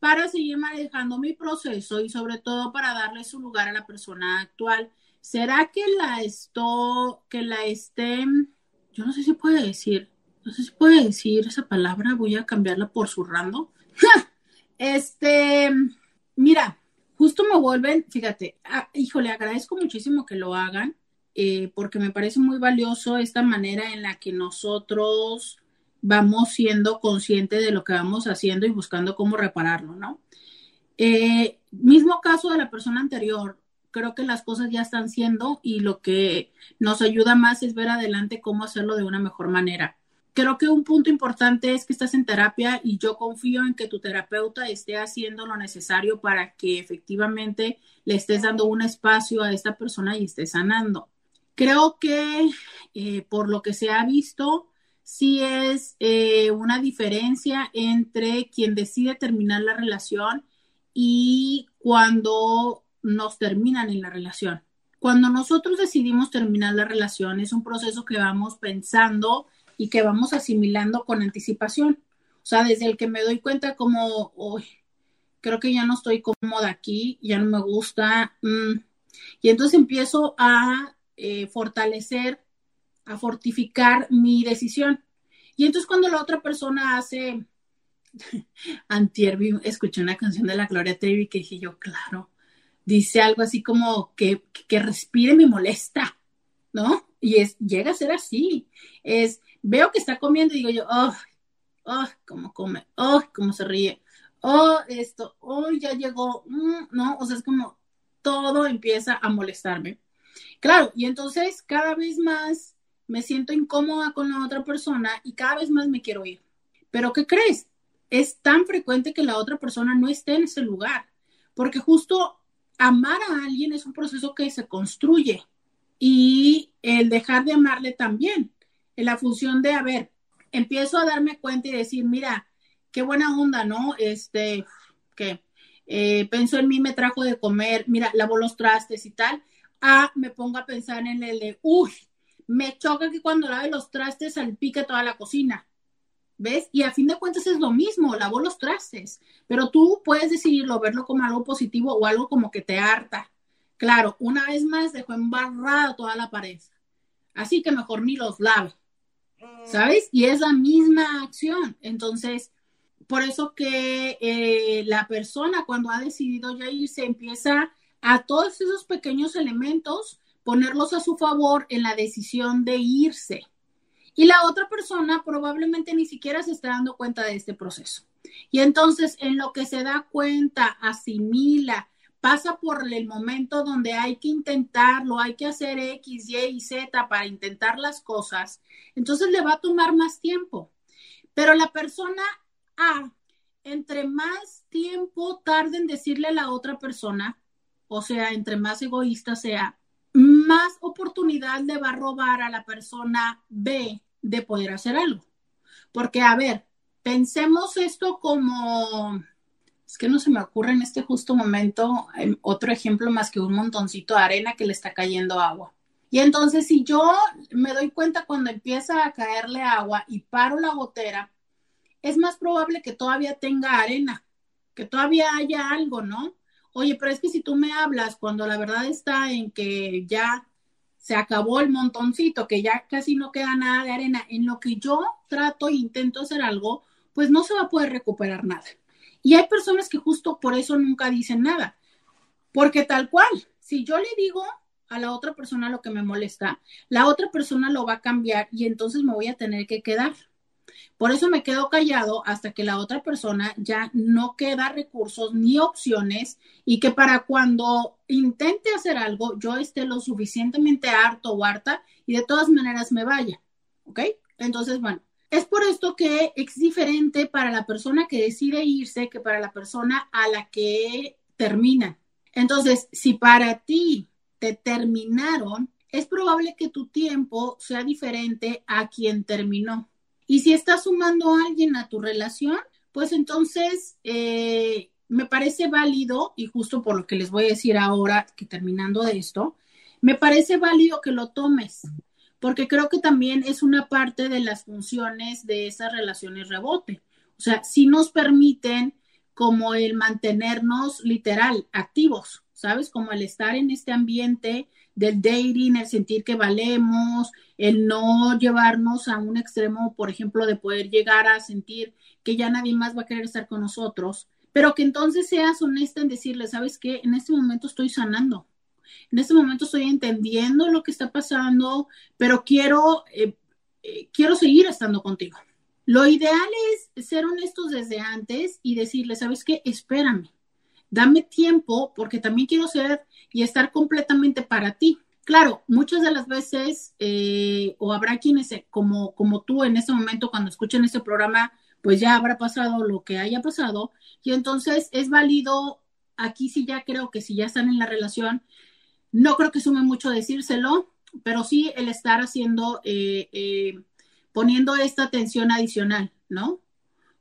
para seguir manejando mi proceso y sobre todo para darle su lugar a la persona actual. ¿Será que la esto, que la esté, yo no sé si puede decir, no sé si puede decir esa palabra, voy a cambiarla por zurrando. este, mira, justo me vuelven, fíjate, ah, híjole, agradezco muchísimo que lo hagan, eh, porque me parece muy valioso esta manera en la que nosotros vamos siendo conscientes de lo que vamos haciendo y buscando cómo repararlo, ¿no? Eh, mismo caso de la persona anterior, creo que las cosas ya están siendo y lo que nos ayuda más es ver adelante cómo hacerlo de una mejor manera. Creo que un punto importante es que estás en terapia y yo confío en que tu terapeuta esté haciendo lo necesario para que efectivamente le estés dando un espacio a esta persona y esté sanando. Creo que eh, por lo que se ha visto, sí es eh, una diferencia entre quien decide terminar la relación y cuando nos terminan en la relación. Cuando nosotros decidimos terminar la relación es un proceso que vamos pensando y que vamos asimilando con anticipación. O sea, desde el que me doy cuenta como, uy, creo que ya no estoy cómoda aquí, ya no me gusta. Mm". Y entonces empiezo a eh, fortalecer, a fortificar mi decisión. Y entonces cuando la otra persona hace, antier escuché una canción de la Gloria Trevi que dije yo, claro, dice algo así como que, que respire me molesta, ¿no? Y es, llega a ser así. Es, veo que está comiendo y digo yo, oh, oh, cómo come, oh, cómo se ríe, oh, esto, oh, ya llegó, mm, ¿no? O sea, es como todo empieza a molestarme. Claro, y entonces cada vez más me siento incómoda con la otra persona y cada vez más me quiero ir. Pero ¿qué crees? Es tan frecuente que la otra persona no esté en ese lugar, porque justo amar a alguien es un proceso que se construye y el dejar de amarle también, en la función de, a ver, empiezo a darme cuenta y decir, mira, qué buena onda, ¿no? Este, que eh, pensó en mí, me trajo de comer, mira, lavó los trastes y tal, ah, me pongo a pensar en el de, uy, me choca que cuando lave los trastes salpique toda la cocina. ¿Ves? Y a fin de cuentas es lo mismo, lavó los trastes, pero tú puedes decidirlo, verlo como algo positivo o algo como que te harta. Claro, una vez más dejó embarrada toda la pared, así que mejor ni los lave, ¿sabes? Y es la misma acción. Entonces, por eso que eh, la persona cuando ha decidido ya irse empieza a todos esos pequeños elementos ponerlos a su favor en la decisión de irse y la otra persona probablemente ni siquiera se está dando cuenta de este proceso. Y entonces en lo que se da cuenta, asimila, pasa por el momento donde hay que intentarlo, hay que hacer X, Y y Z para intentar las cosas, entonces le va a tomar más tiempo. Pero la persona A entre más tiempo tarde en decirle a la otra persona, o sea, entre más egoísta sea, más oportunidad le va a robar a la persona B de poder hacer algo. Porque, a ver, pensemos esto como, es que no se me ocurre en este justo momento otro ejemplo más que un montoncito de arena que le está cayendo agua. Y entonces si yo me doy cuenta cuando empieza a caerle agua y paro la gotera, es más probable que todavía tenga arena, que todavía haya algo, ¿no? Oye, pero es que si tú me hablas cuando la verdad está en que ya se acabó el montoncito, que ya casi no queda nada de arena, en lo que yo trato e intento hacer algo, pues no se va a poder recuperar nada. Y hay personas que justo por eso nunca dicen nada, porque tal cual, si yo le digo a la otra persona lo que me molesta, la otra persona lo va a cambiar y entonces me voy a tener que quedar. Por eso me quedo callado hasta que la otra persona ya no queda recursos ni opciones y que para cuando intente hacer algo yo esté lo suficientemente harto o harta y de todas maneras me vaya. ¿Ok? Entonces, bueno, es por esto que es diferente para la persona que decide irse que para la persona a la que termina. Entonces, si para ti te terminaron, es probable que tu tiempo sea diferente a quien terminó. Y si estás sumando a alguien a tu relación, pues entonces eh, me parece válido, y justo por lo que les voy a decir ahora, que terminando de esto, me parece válido que lo tomes, porque creo que también es una parte de las funciones de esas relaciones rebote. O sea, si nos permiten como el mantenernos literal activos, ¿sabes? Como el estar en este ambiente del dating, el sentir que valemos, el no llevarnos a un extremo, por ejemplo, de poder llegar a sentir que ya nadie más va a querer estar con nosotros, pero que entonces seas honesta en decirle, ¿sabes qué? En este momento estoy sanando, en este momento estoy entendiendo lo que está pasando, pero quiero, eh, eh, quiero seguir estando contigo. Lo ideal es ser honestos desde antes y decirle, ¿sabes qué? Espérame dame tiempo porque también quiero ser y estar completamente para ti. Claro, muchas de las veces, eh, o habrá quienes, como, como tú en este momento, cuando escuchen este programa, pues ya habrá pasado lo que haya pasado, y entonces es válido, aquí sí ya creo que si ya están en la relación, no creo que sume mucho decírselo, pero sí el estar haciendo, eh, poniendo esta atención adicional, ¿no?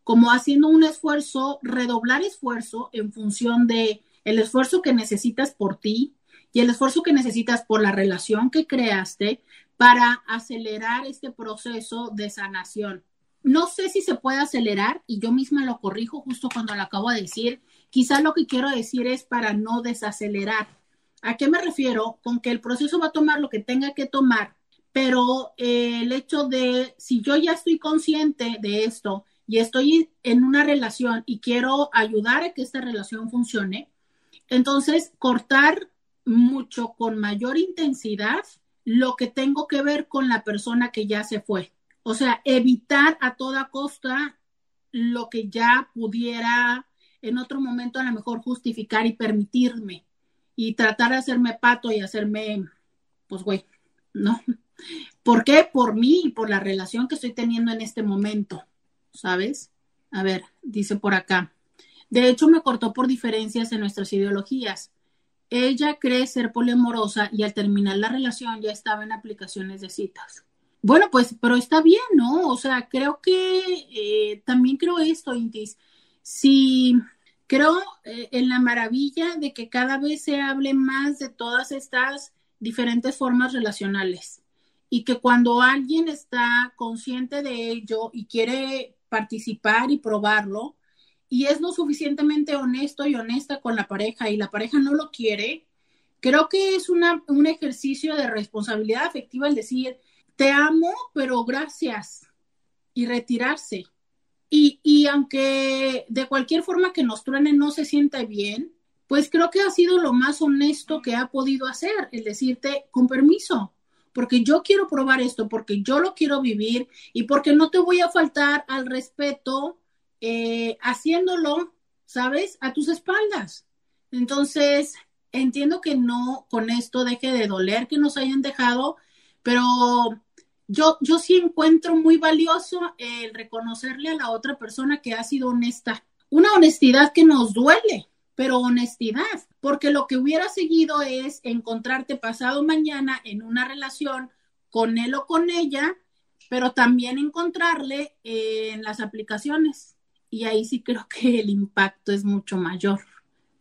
como haciendo un esfuerzo, redoblar esfuerzo en función de el esfuerzo que necesitas por ti y el esfuerzo que necesitas por la relación que creaste para acelerar este proceso de sanación. No sé si se puede acelerar y yo misma lo corrijo justo cuando lo acabo de decir. Quizá lo que quiero decir es para no desacelerar. ¿A qué me refiero? Con que el proceso va a tomar lo que tenga que tomar, pero eh, el hecho de si yo ya estoy consciente de esto y estoy en una relación y quiero ayudar a que esta relación funcione, entonces cortar mucho con mayor intensidad lo que tengo que ver con la persona que ya se fue. O sea, evitar a toda costa lo que ya pudiera en otro momento a lo mejor justificar y permitirme y tratar de hacerme pato y hacerme, pues güey, ¿no? ¿Por qué? Por mí y por la relación que estoy teniendo en este momento. ¿sabes? A ver, dice por acá. De hecho, me cortó por diferencias en nuestras ideologías. Ella cree ser poliamorosa y al terminar la relación ya estaba en aplicaciones de citas. Bueno, pues, pero está bien, ¿no? O sea, creo que eh, también creo esto, Intis. Si creo eh, en la maravilla de que cada vez se hable más de todas estas diferentes formas relacionales y que cuando alguien está consciente de ello y quiere participar y probarlo y es lo suficientemente honesto y honesta con la pareja y la pareja no lo quiere, creo que es una, un ejercicio de responsabilidad afectiva el decir, te amo, pero gracias y retirarse. Y, aunque de cualquier forma que nos truene no se sienta bien, pues creo que ha sido lo más honesto que ha podido hacer, el decirte con permiso, porque yo quiero probar esto, porque yo lo quiero vivir y porque no te voy a faltar al respeto eh, haciéndolo, ¿sabes? A tus espaldas. Entonces, entiendo que no con esto deje de doler que nos hayan dejado, pero yo, yo sí encuentro muy valioso el reconocerle a la otra persona que ha sido honesta una honestidad que nos duele, pero honestidad, porque lo que hubiera seguido es encontrarte pasado mañana en una relación con él o con ella, pero también encontrarle en las aplicaciones. Y ahí sí creo que el impacto es mucho mayor,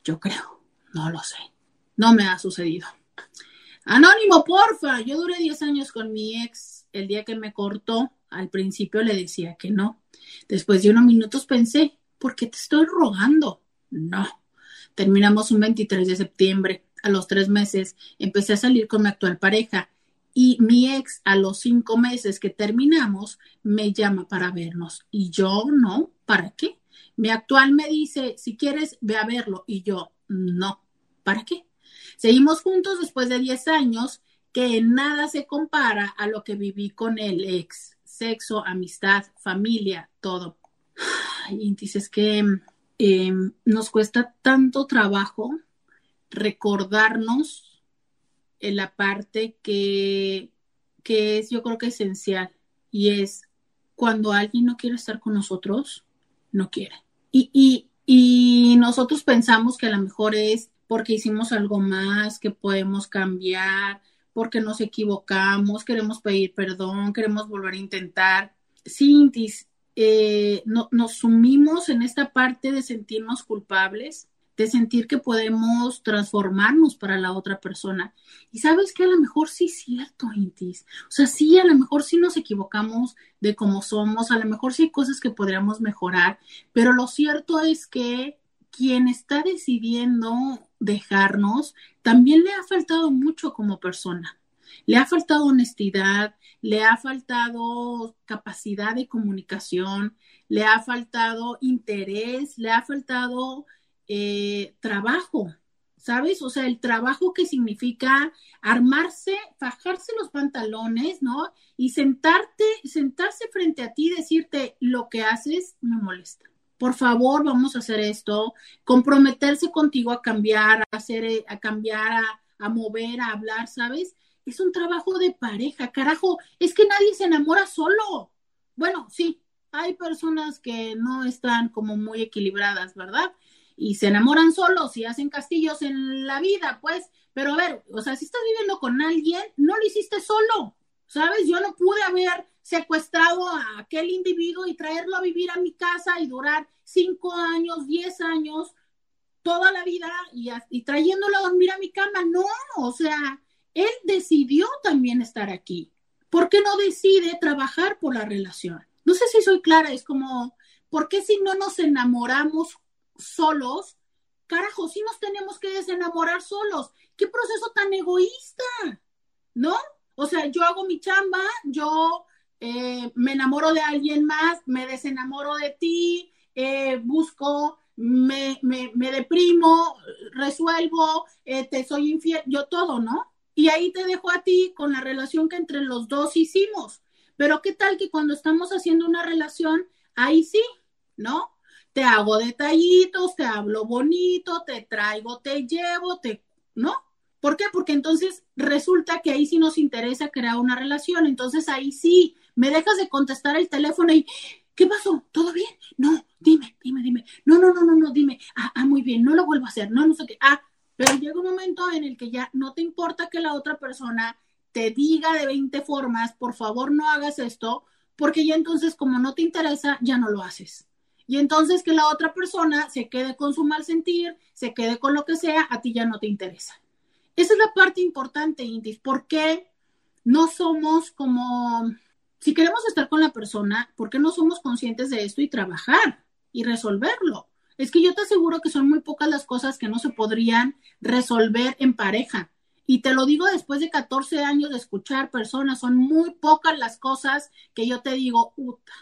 yo creo, no lo sé, no me ha sucedido. Anónimo, porfa, yo duré 10 años con mi ex, el día que me cortó, al principio le decía que no. Después de unos minutos pensé, ¿por qué te estoy rogando? No. Terminamos un 23 de septiembre. A los tres meses empecé a salir con mi actual pareja y mi ex a los cinco meses que terminamos me llama para vernos y yo no, ¿para qué? Mi actual me dice, si quieres, ve a verlo y yo no, ¿para qué? Seguimos juntos después de 10 años que nada se compara a lo que viví con el ex, sexo, amistad, familia, todo. Y dices que em, nos cuesta tanto trabajo recordarnos en la parte que, que es yo creo que esencial y es cuando alguien no quiere estar con nosotros, no quiere. Y, y, y nosotros pensamos que a lo mejor es porque hicimos algo más, que podemos cambiar, porque nos equivocamos, queremos pedir perdón, queremos volver a intentar. Cintis, eh, no, nos sumimos en esta parte de sentirnos culpables, de sentir que podemos transformarnos para la otra persona. Y sabes que a lo mejor sí es cierto, Intis. O sea, sí, a lo mejor sí nos equivocamos de cómo somos, a lo mejor sí hay cosas que podríamos mejorar, pero lo cierto es que quien está decidiendo dejarnos, también le ha faltado mucho como persona. Le ha faltado honestidad, le ha faltado capacidad de comunicación, le ha faltado interés, le ha faltado eh, trabajo, ¿sabes? O sea, el trabajo que significa armarse, fajarse los pantalones, ¿no? Y sentarte, sentarse frente a ti y decirte lo que haces me molesta por favor, vamos a hacer esto, comprometerse contigo a cambiar, a hacer, eh, a cambiar, a, mover, a hablar, ¿sabes? Es un trabajo de pareja, carajo, es que nadie se enamora solo. Bueno, sí, hay personas que no están como muy equilibradas, ¿verdad? Y se enamoran solos y hacen castillos en la vida, pues, pero a ver, o sea, si estás viviendo con alguien, no lo hiciste solo, ¿sabes? Yo no pude haber secuestrado a aquel individuo y traerlo a vivir a mi casa y durar cinco años, diez años, toda la vida y, trayéndolo a dormir a mi cama. No, o sea, él decidió también estar aquí. ¿Por qué no decide trabajar por la relación? No sé si soy clara, es como, ¿por qué si no nos enamoramos solos? Carajo, si nos tenemos que desenamorar solos. ¿Qué proceso tan egoísta? ¿No? O sea, yo hago mi chamba, yo eh, me enamoro de alguien más, me desenamoro de ti, eh, busco, me, me, deprimo, resuelvo, eh, te soy infiel, yo todo, ¿no? Y ahí te dejo a ti con la relación que entre los dos hicimos. Pero qué tal que cuando estamos haciendo una relación, ahí sí, ¿no? Te hago detallitos, te hablo bonito, te traigo, te llevo, te, ¿no? ¿Por qué? Porque entonces resulta que ahí sí nos interesa crear una relación. Entonces ahí sí, me dejas de contestar el teléfono y, ¿qué pasó? ¿Todo bien? No, dime, dime, dime. No, no, no, no, no, dime. Ah, ah, muy bien, no lo vuelvo a hacer. No, no sé qué. Ah, pero llega un momento en el que ya no te importa que la otra persona te diga de 20 formas, por favor no hagas esto, porque ya entonces como no te interesa, ya no lo haces. Y entonces que la otra persona se quede con su mal sentir, se quede con lo que sea, a ti ya no te interesa. Esa es la parte importante, Indis. ¿Por qué no somos como, si queremos estar con la persona, ¿por qué no somos conscientes de esto y trabajar y resolverlo? Es que yo te aseguro que son muy pocas las cosas que no se podrían resolver en pareja. Y te lo digo después de 14 años de escuchar personas, son muy pocas las cosas que yo te digo, puta,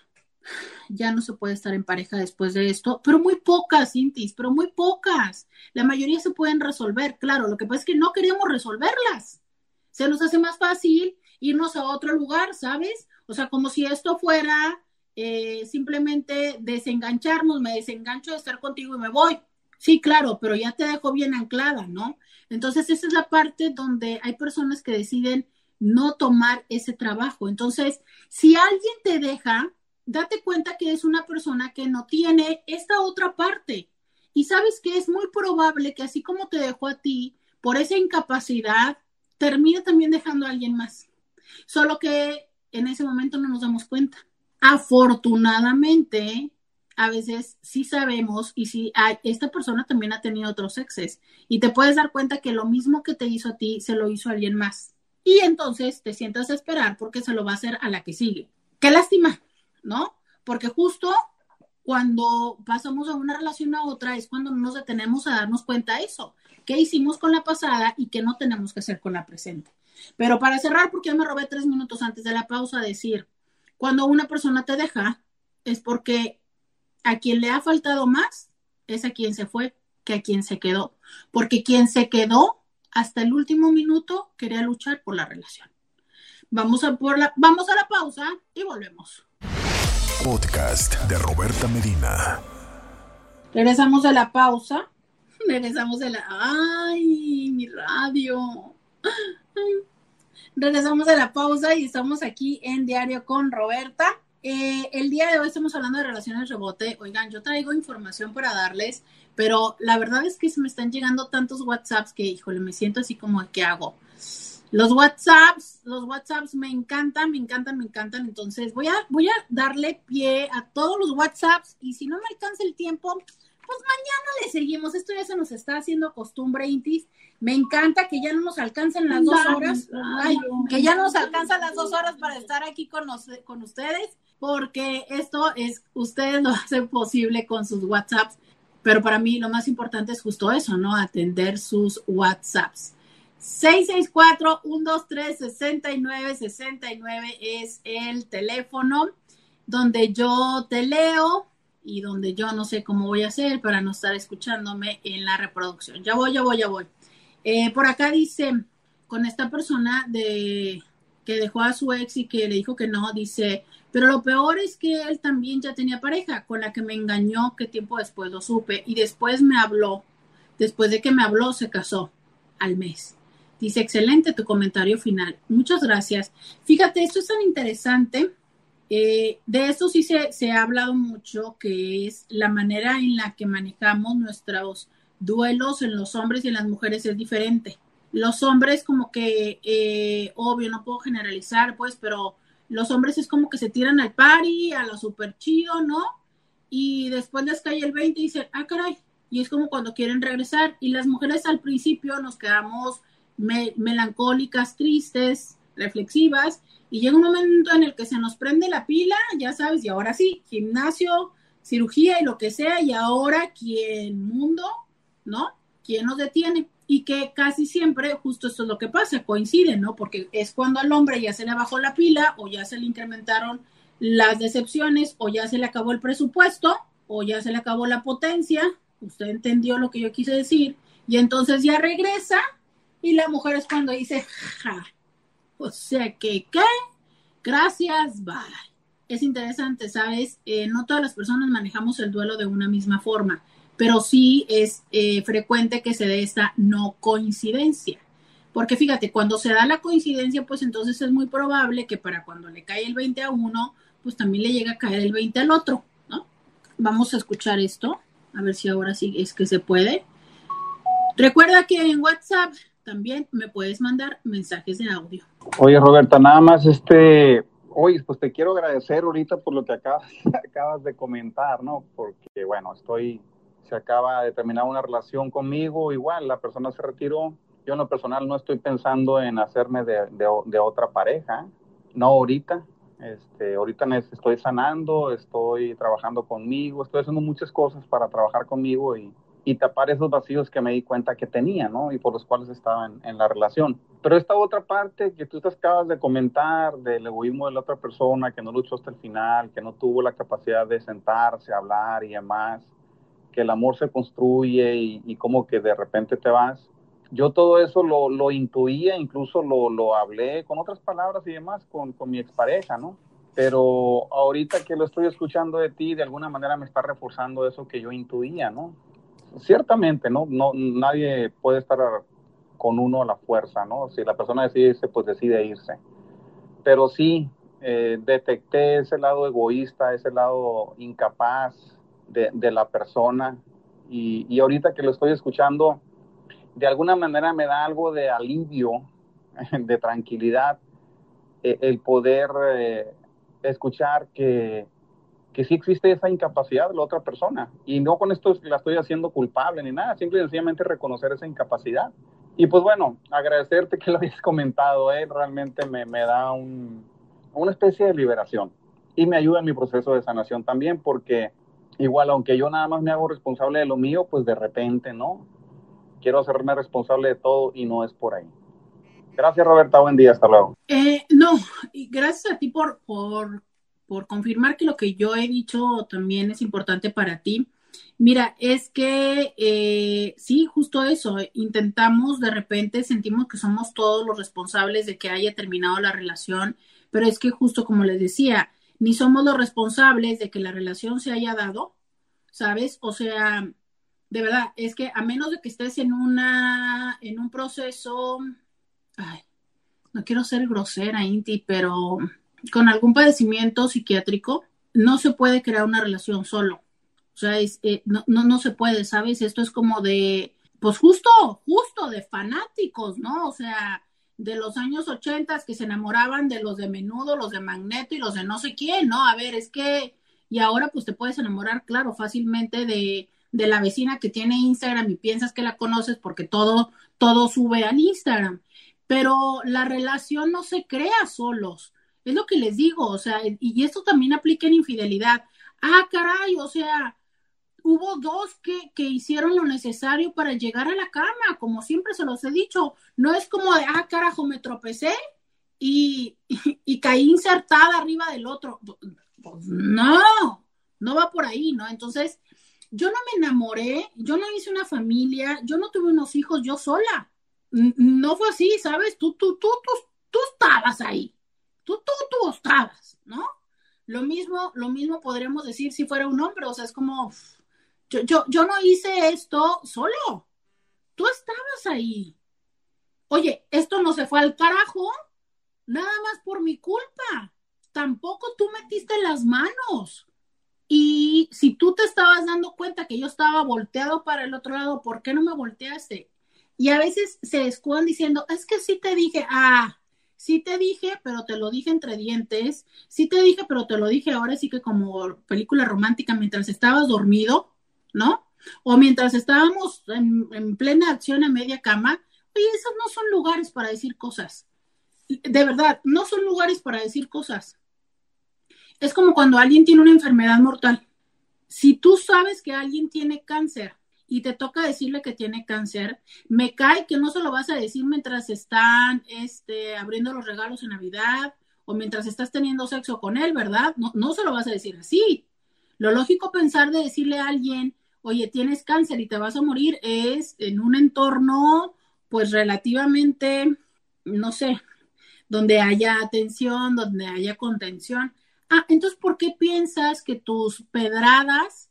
ya no se puede estar en pareja después de esto, pero muy pocas, Intis, pero muy pocas. La mayoría se pueden resolver, claro, lo que pasa es que no queremos resolverlas. Se nos hace más fácil irnos a otro lugar, ¿sabes? O sea, como si esto fuera eh, simplemente desengancharnos, me desengancho de estar contigo y me voy. Sí, claro, pero ya te dejo bien anclada, ¿no? Entonces, esa es la parte donde hay personas que deciden no tomar ese trabajo. Entonces, si alguien te deja, date cuenta que es una persona que no tiene esta otra parte. Y sabes que es muy probable que así como te dejó a ti, por esa incapacidad, termine también dejando a alguien más. Solo que en ese momento no nos damos cuenta. Afortunadamente, a veces sí sabemos y si hay, esta persona también ha tenido otros exes y te puedes dar cuenta que lo mismo que te hizo a ti se lo hizo a alguien más. Y entonces te sientas a esperar porque se lo va a hacer a la que sigue. Qué lástima, ¿no? Porque justo cuando pasamos a una relación a otra es cuando nos detenemos a darnos cuenta de eso. ¿Qué hicimos con la pasada y qué no tenemos que hacer con la presente? Pero para cerrar, porque ya me robé tres minutos antes de la pausa, decir, cuando una persona te deja, es porque a quien le ha faltado más es a quien se fue que a quien se quedó. Porque quien se quedó hasta el último minuto quería luchar por la relación. Vamos a, por la, vamos a la pausa y volvemos. Podcast de Roberta Medina. Regresamos a la pausa. Regresamos a la... ¡Ay, mi radio! Regresamos a la pausa y estamos aquí en Diario con Roberta. Eh, el día de hoy estamos hablando de relaciones rebote. Oigan, yo traigo información para darles, pero la verdad es que se me están llegando tantos WhatsApps que, híjole, me siento así como, ¿qué hago? Los WhatsApps, los WhatsApps me encantan, me encantan, me encantan. Entonces voy a, voy a darle pie a todos los WhatsApps y si no me alcanza el tiempo, pues mañana le seguimos. Esto ya se nos está haciendo costumbre, Intis. Me encanta que ya no nos alcancen las dos horas. Ay, que ya no nos alcanzan las dos horas para estar aquí con, con ustedes porque esto es, ustedes lo hacen posible con sus WhatsApps, pero para mí lo más importante es justo eso, ¿no? Atender sus WhatsApps. 664-123-6969 es el teléfono donde yo te leo y donde yo no sé cómo voy a hacer para no estar escuchándome en la reproducción. Ya voy, ya voy, ya voy. Eh, por acá dice, con esta persona de que dejó a su ex y que le dijo que no, dice, pero lo peor es que él también ya tenía pareja con la que me engañó, que tiempo después lo supe, y después me habló, después de que me habló, se casó al mes. Dice, excelente tu comentario final. Muchas gracias. Fíjate, esto es tan interesante. Eh, de eso sí se, se, ha hablado mucho, que es la manera en la que manejamos nuestros duelos en los hombres y en las mujeres es diferente. Los hombres como que, eh, obvio, no puedo generalizar, pues, pero los hombres es como que se tiran al party, a lo super chido, ¿no? Y después les cae el 20 y dicen, ah, caray, y es como cuando quieren regresar. Y las mujeres al principio nos quedamos melancólicas, tristes, reflexivas, y llega un momento en el que se nos prende la pila, ya sabes, y ahora sí, gimnasio, cirugía y lo que sea, y ahora, ¿quién mundo? ¿No? ¿Quién nos detiene? y que casi siempre justo esto es lo que pasa, coinciden, ¿no? Porque es cuando al hombre ya se le bajó la pila o ya se le incrementaron las decepciones o ya se le acabó el presupuesto o ya se le acabó la potencia, usted entendió lo que yo quise decir, y entonces ya regresa y la mujer es cuando dice, ja, o sea que, ¿qué? Gracias, bye. Es interesante, ¿sabes? Eh, no todas las personas manejamos el duelo de una misma forma pero sí es eh, frecuente que se dé esta no coincidencia. Porque fíjate, cuando se da la coincidencia, pues entonces es muy probable que para cuando le cae el 20 a uno, pues también le llega a caer el 20 al otro, ¿no? Vamos a escuchar esto, a ver si ahora sí es que se puede. Recuerda que en WhatsApp también me puedes mandar mensajes de audio. Oye, Roberta, nada más este, oye, pues te quiero agradecer ahorita por lo que acabas, acabas de comentar, ¿no? Porque, bueno, estoy se acaba de terminar una relación conmigo, igual la persona se retiró. Yo en lo personal no estoy pensando en hacerme de, de, otra pareja, no ahorita. Este, ahorita estoy sanando, estoy trabajando conmigo, estoy haciendo muchas cosas para trabajar conmigo y, y tapar esos vacíos que me di cuenta que tenía, ¿no? Y por los cuales estaba en, la relación. Pero esta otra parte que tú te acabas de comentar del egoísmo de la otra persona, que no luchó hasta el final, que no tuvo la capacidad de sentarse, hablar y demás, que el amor se construye y, como que de repente te vas. Yo todo eso lo, lo intuía, incluso lo, lo, hablé con otras palabras y demás con, con mi expareja, ¿no? Pero ahorita que lo estoy escuchando de ti, de alguna manera me está reforzando eso que yo intuía, ¿no? Ciertamente, ¿no? no nadie puede estar con uno a la fuerza, ¿no? Si la persona decide irse, pues decide irse. Pero sí, eh, detecté ese lado egoísta, ese lado incapaz de, de la persona y, y, ahorita que lo estoy escuchando, de alguna manera me da algo de alivio, de tranquilidad, eh, el poder eh, escuchar que, que sí existe esa incapacidad de la otra persona. Y no con esto la estoy haciendo culpable ni nada, simple y sencillamente reconocer esa incapacidad. Y pues bueno, agradecerte que lo hayas comentado, ¿eh? realmente me, me da un, una especie de liberación y me ayuda en mi proceso de sanación también porque igual aunque yo nada más me hago responsable de lo mío, pues de repente no, quiero hacerme responsable de todo y no es por ahí. Gracias Roberta, buen día, hasta luego. Eh, no, gracias a ti por, por, por confirmar que lo que yo he dicho también es importante para ti. Mira, es que eh, sí, justo eso, intentamos de repente, sentimos que somos todos los responsables de que haya terminado la relación, pero es que justo como les decía, ni somos los responsables de que la relación se haya dado, ¿sabes? O sea, de verdad, es que a menos de que estés en una, en un proceso, ay, no quiero ser grosera, Inti, pero con algún padecimiento psiquiátrico, no se puede crear una relación solo. O sea, es, eh, no, no, no se puede, ¿sabes? Esto es como de, pues justo, justo de fanáticos, ¿no? O sea, de los años ochentas que se enamoraban de los de menudo, los de magneto y los de no sé quién, ¿no? A ver, es que, y ahora pues te puedes enamorar, claro, fácilmente de, de la vecina que tiene Instagram y piensas que la conoces porque todo, todo sube al Instagram. Pero la relación no se crea solos. Es lo que les digo, o sea, y esto también aplica en infidelidad. Ah, caray, o sea, hubo dos que, que, hicieron lo necesario para llegar a la cama, como siempre se los he dicho. No es como de, ah, carajo, me tropecé y, y, caí insertada arriba del otro. Pues, no, no va por ahí, ¿no? Entonces, yo no me enamoré, yo no hice una familia, yo no tuve unos hijos yo sola. No fue así, ¿sabes? Tú, tú, tú, tú, tú estabas ahí. Tú, tú, tú estabas, ¿no? Lo mismo, lo mismo podríamos decir si fuera un hombre, o sea, es como, yo, yo, no hice esto solo. Tú estabas ahí. Oye, esto no se fue al carajo, nada más por mi culpa. Tampoco tú metiste las manos. Y si tú te estabas dando cuenta que yo estaba volteado para el otro lado, ¿por qué no me volteaste? Y a veces se escudan diciendo, es que sí te dije, ah, sí te dije, pero te lo dije entre dientes, sí te dije, pero te lo dije ahora sí que como película romántica mientras estabas dormido, ¿no? O mientras estábamos en, plena acción a media cama, oye, esos no son lugares para decir cosas. De verdad, no son lugares para decir cosas. Es como cuando alguien tiene una enfermedad mortal. Si tú sabes que alguien tiene cáncer y te toca decirle que tiene cáncer, me cae que no se lo vas a decir mientras están este, abriendo los regalos en Navidad o mientras estás teniendo sexo con él, ¿verdad? No, no se lo vas a decir así. Lo lógico pensar de decirle a alguien, oye, tienes cáncer y te vas a morir, es en un entorno pues relativamente, no sé, donde haya atención, donde haya contención. Ah, entonces, ¿por qué piensas que tus pedradas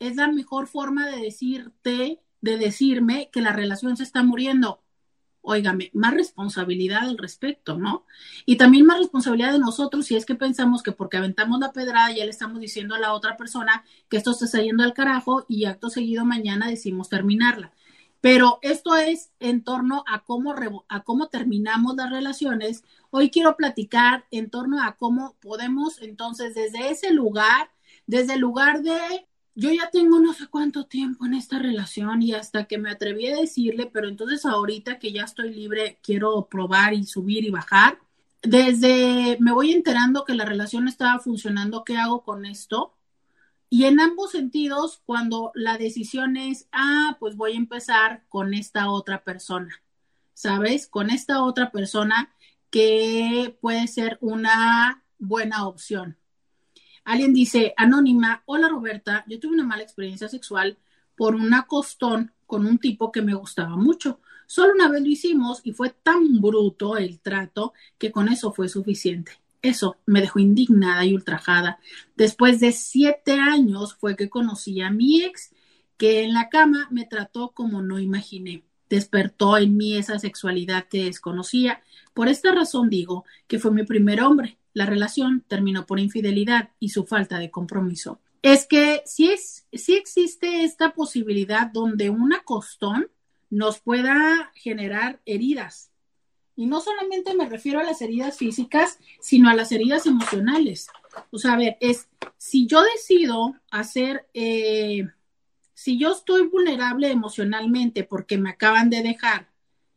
es la mejor forma de decirte, de decirme que la relación se está muriendo? óigame, más responsabilidad al respecto, ¿no? Y también más responsabilidad de nosotros si es que pensamos que porque aventamos la pedrada ya le estamos diciendo a la otra persona que esto está saliendo al carajo y acto seguido mañana decimos terminarla. Pero esto es en torno a cómo, a cómo terminamos las relaciones. Hoy quiero platicar en torno a cómo podemos entonces desde ese lugar, desde el lugar de yo ya tengo no sé cuánto tiempo en esta relación y hasta que me atreví a decirle, pero entonces ahorita que ya estoy libre, quiero probar y subir y bajar. Desde me voy enterando que la relación estaba funcionando, ¿qué hago con esto? Y en ambos sentidos, cuando la decisión es, ah, pues voy a empezar con esta otra persona, ¿sabes? Con esta otra persona que puede ser una buena opción. Alguien dice, anónima, hola Roberta, yo tuve una mala experiencia sexual por un acostón con un tipo que me gustaba mucho. Solo una vez lo hicimos y fue tan bruto el trato que con eso fue suficiente. Eso me dejó indignada y ultrajada. Después de siete años fue que conocí a mi ex, que en la cama me trató como no imaginé. Despertó en mí esa sexualidad que desconocía. Por esta razón digo que fue mi primer hombre la relación terminó por infidelidad y su falta de compromiso. Es que sí, es, sí existe esta posibilidad donde un acostón nos pueda generar heridas. Y no solamente me refiero a las heridas físicas, sino a las heridas emocionales. O sea, a ver, es si yo decido hacer, eh, si yo estoy vulnerable emocionalmente porque me acaban de dejar,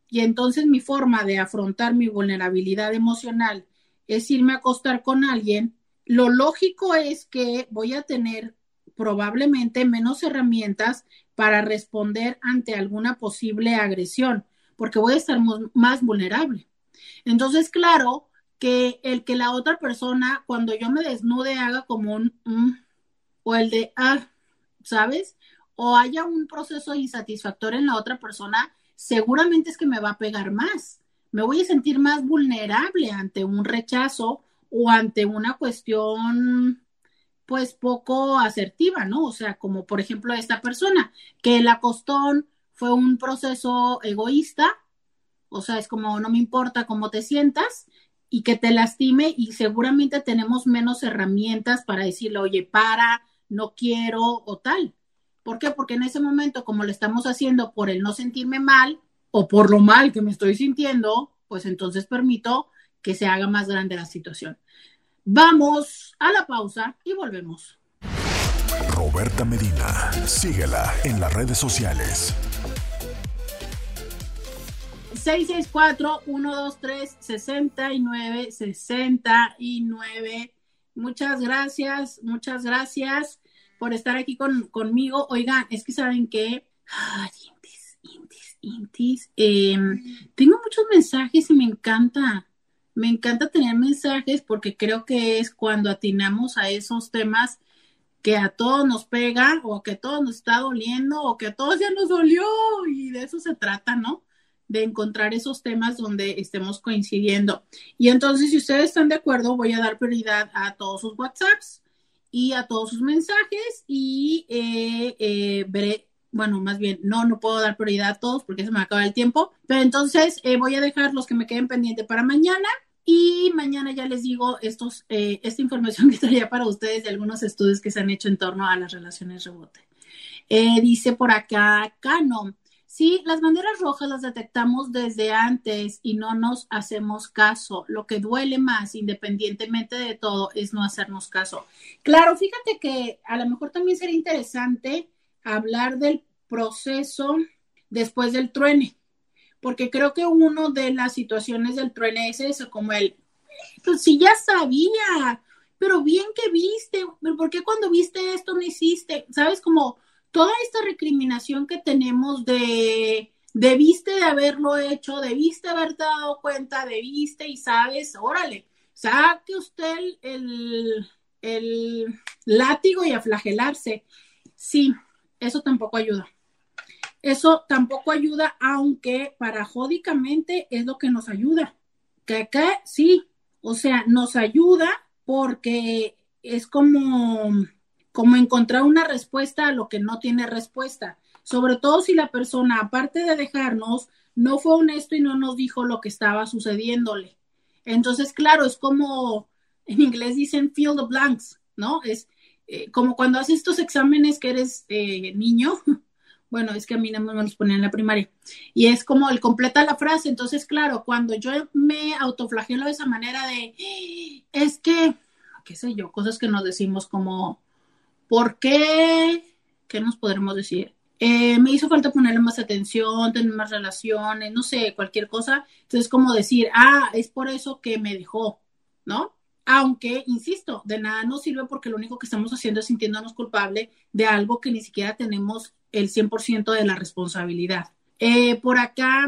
y entonces mi forma de afrontar mi vulnerabilidad emocional es irme a acostar con alguien, lo lógico es que voy a tener probablemente menos herramientas para responder ante alguna posible agresión, porque voy a estar más vulnerable. Entonces, claro que el que la otra persona, cuando yo me desnude, haga como un, o el de, ah, ¿sabes? O haya un proceso insatisfactorio en la otra persona, seguramente es que me va a pegar más. Me voy a sentir más vulnerable ante un rechazo o ante una cuestión pues poco asertiva, ¿no? O sea, como por ejemplo esta persona, que el acostón fue un proceso egoísta, o sea, es como no me importa cómo te sientas y que te lastime y seguramente tenemos menos herramientas para decirle, oye, para, no quiero o tal. ¿Por qué? Porque en ese momento, como lo estamos haciendo por el no sentirme mal o por lo mal que me estoy sintiendo, pues entonces permito que se haga más grande la situación. Vamos a la pausa y volvemos. Roberta Medina, síguela en las redes sociales. 664-123-6969. Muchas gracias, muchas gracias por estar aquí conmigo. Oigan, es que saben que... Ay, intis, intis, intis. Em, tengo muchos mensajes y me encanta me encanta tener mensajes porque creo que es cuando atinamos a esos temas que a todos nos pega o que a todos nos está doliendo o que a todos ya nos dolió y de eso se trata, ¿no? De encontrar esos temas donde estemos coincidiendo. Y entonces, si ustedes están de acuerdo, voy a dar prioridad a todos sus WhatsApps y a todos sus mensajes y eh, eh, veré, bueno, más bien, no, no puedo dar prioridad a todos porque se me acaba el tiempo, pero entonces eh, voy a dejar los que me queden pendientes para mañana y mañana ya les digo estos, eh, esta información que traía para ustedes de algunos estudios que se han hecho en torno a las relaciones rebote. Eh, dice por acá, Cano, sí, las banderas rojas las detectamos desde antes y no nos hacemos caso. Lo que duele más, independientemente de todo, es no hacernos caso. Claro, fíjate que a lo mejor también sería interesante hablar del proceso después del truene porque creo que uno de las situaciones del truene es eso, como el, pues si ya sabía, pero bien que viste, pero ¿por qué cuando viste esto no hiciste? ¿Sabes? Como toda esta recriminación que tenemos de debiste de haberlo hecho, debiste haberte dado cuenta, debiste y sabes, órale, saque usted el, el látigo y a flagelarse. Sí, eso tampoco ayuda. Eso tampoco ayuda, aunque paradójicamente es lo que nos ayuda. Que acá sí, o sea, nos ayuda porque es como, como encontrar una respuesta a lo que no tiene respuesta. Sobre todo si la persona, aparte de dejarnos, no fue honesto y no nos dijo lo que estaba sucediéndole. Entonces, claro, es como en inglés dicen fill the blanks, ¿no? Es eh, como cuando haces estos exámenes que eres eh, niño bueno, es que a mí no me los ponían en la primaria. Y es como el completa la frase. Entonces, claro, cuando yo me autoflagelo de esa manera de, es que, qué sé yo, cosas que nos decimos como, ¿por qué? ¿Qué nos podremos decir? Eh, me hizo falta ponerle más atención, tener más relaciones, no sé, cualquier cosa. Entonces, como decir, ah, es por eso que me dejó, ¿no? Aunque, insisto, de nada nos sirve porque lo único que estamos haciendo es sintiéndonos culpable de algo que ni siquiera tenemos el 100% de la responsabilidad. Eh, por acá,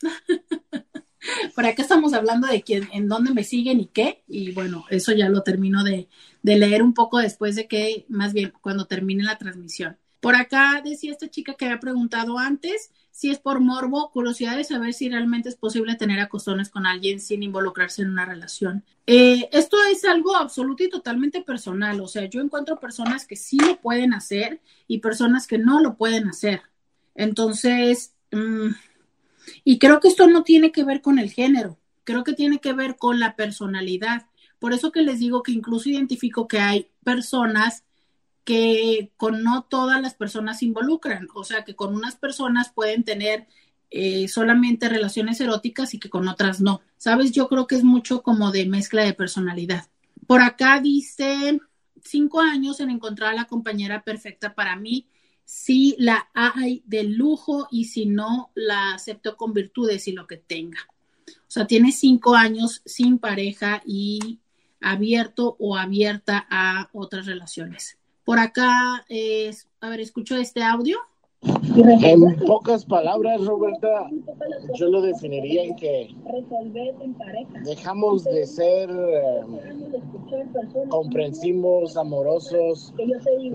por acá estamos hablando de quién, en dónde me siguen y qué, y bueno, eso ya lo termino de, de leer un poco después de que, más bien, cuando termine la transmisión. Por acá decía esta chica que había preguntado antes si es por morbo, curiosidad de saber si realmente es posible tener acostones con alguien sin involucrarse en una relación. Eh, esto es algo absoluto y totalmente personal, o sea, yo encuentro personas que sí lo pueden hacer y personas que no lo pueden hacer. Entonces, mm, y creo que esto no tiene que ver con el género, creo que tiene que ver con la personalidad, Por eso que les digo que incluso identifico que hay personas que con no todas las personas se involucran, o sea, que con unas personas pueden tener eh, solamente relaciones eróticas y que con otras no. Sabes, yo creo que es mucho como de mezcla de personalidad. Por acá dice cinco años en encontrar a la compañera perfecta para mí. Si la hay de lujo y si no, la acepto con virtudes y lo que tenga. O sea, tiene cinco años sin pareja y abierto o abierta a otras relaciones. Por acá, eh, a ver, escucho este audio. En pocas palabras, Roberta, yo lo definiría en que dejamos de ser eh, comprensivos, amorosos,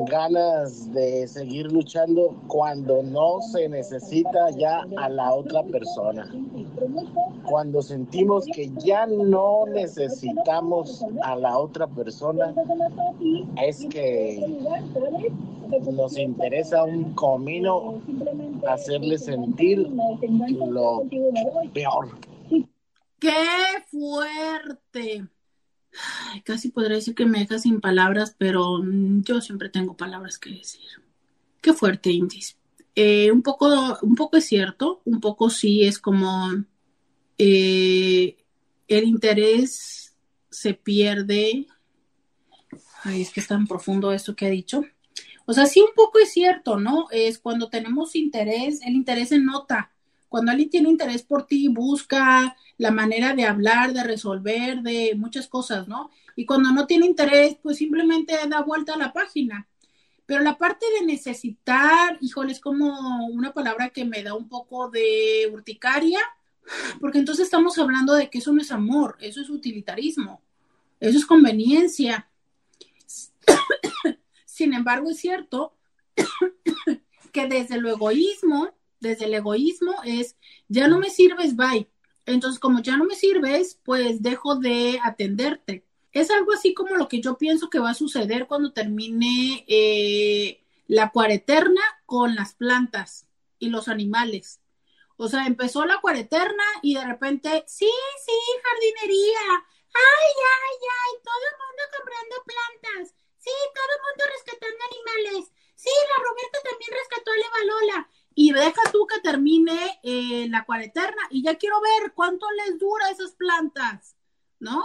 ganas de seguir luchando cuando no se necesita ya a la otra persona. Cuando sentimos que ya no necesitamos a la otra persona, es que nos interesa un comino hacerle sentir lo peor. ¡Qué fuerte! casi podría decir que me deja sin palabras, pero yo siempre tengo palabras que decir. Qué fuerte, Indis. Eh, un, poco, un poco es cierto, un poco sí es como eh, el interés se pierde. Ay, es que es tan profundo esto que ha dicho. O sea, sí un poco es cierto, ¿no? Es cuando tenemos interés, el interés se nota. Cuando alguien tiene interés por ti, busca la manera de hablar, de resolver, de muchas cosas, ¿no? Y cuando no tiene interés, pues simplemente da vuelta a la página. Pero la parte de necesitar, híjole, es como una palabra que me da un poco de urticaria, porque entonces estamos hablando de que eso no es amor, eso es utilitarismo, eso es conveniencia. Sin embargo, es cierto que desde el egoísmo, desde el egoísmo es, ya no me sirves, bye. Entonces, como ya no me sirves, pues dejo de atenderte. Es algo así como lo que yo pienso que va a suceder cuando termine eh, la cuareterna con las plantas y los animales. O sea, empezó la cuareterna y de repente, sí, sí, jardinería. Ay, ay, ay, todo el mundo comprando plantas. Sí, todo el mundo rescatando animales. Sí, la Roberta también rescató a Eva Lola. Y deja tú que termine eh, la cuareterna y ya quiero ver cuánto les dura esas plantas, ¿no?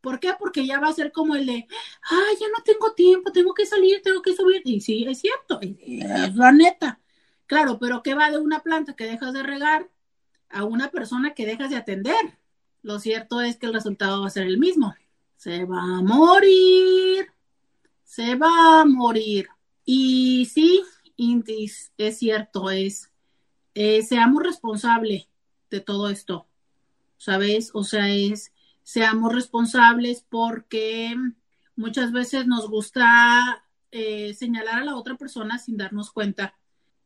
¿Por qué? Porque ya va a ser como el de, ay, ya no tengo tiempo, tengo que salir, tengo que subir. Y sí, es cierto, es la neta. Claro, pero ¿qué va de una planta que dejas de regar a una persona que dejas de atender? Lo cierto es que el resultado va a ser el mismo. Se va a morir se va a morir. Y sí, Intis, es cierto, es, eh, seamos responsables de todo esto, ¿sabes? O sea, es, seamos responsables porque muchas veces nos gusta eh, señalar a la otra persona sin darnos cuenta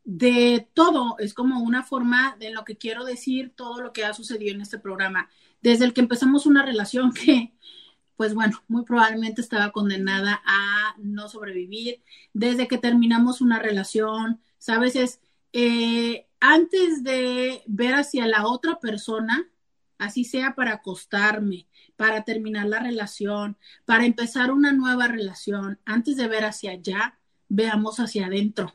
de todo. Es como una forma de lo que quiero decir, todo lo que ha sucedido en este programa. Desde el que empezamos una relación que pues bueno, muy probablemente estaba condenada a no sobrevivir. Desde que terminamos una relación, ¿sabes? Es, eh, antes de ver hacia la otra persona, así sea para acostarme, para terminar la relación, para empezar una nueva relación, antes de ver hacia allá, veamos hacia adentro.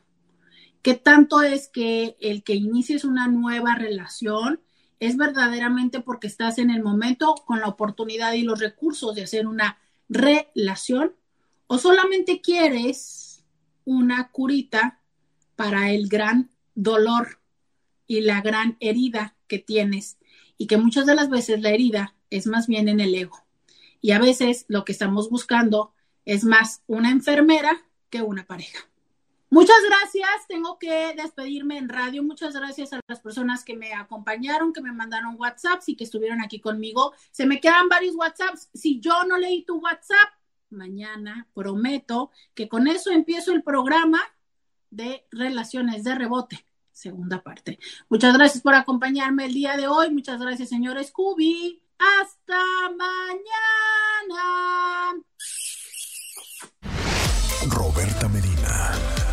¿Qué tanto es que el que inicies una nueva relación es verdaderamente porque estás en el momento con la oportunidad y los recursos de hacer una relación o solamente quieres una curita para el gran dolor y la gran herida que tienes y que muchas de las veces la herida es más bien en el ego y a veces lo que estamos buscando es más una enfermera que una pareja. Muchas gracias, tengo que despedirme en radio. Muchas gracias a las personas que me acompañaron, que me mandaron WhatsApps y que estuvieron aquí conmigo. Se me quedan varios WhatsApps. Si yo no leí tu WhatsApp, mañana prometo que con eso empiezo el programa de relaciones de rebote, segunda parte. Muchas gracias por acompañarme el día de hoy. Muchas gracias, señor Scooby. Hasta mañana.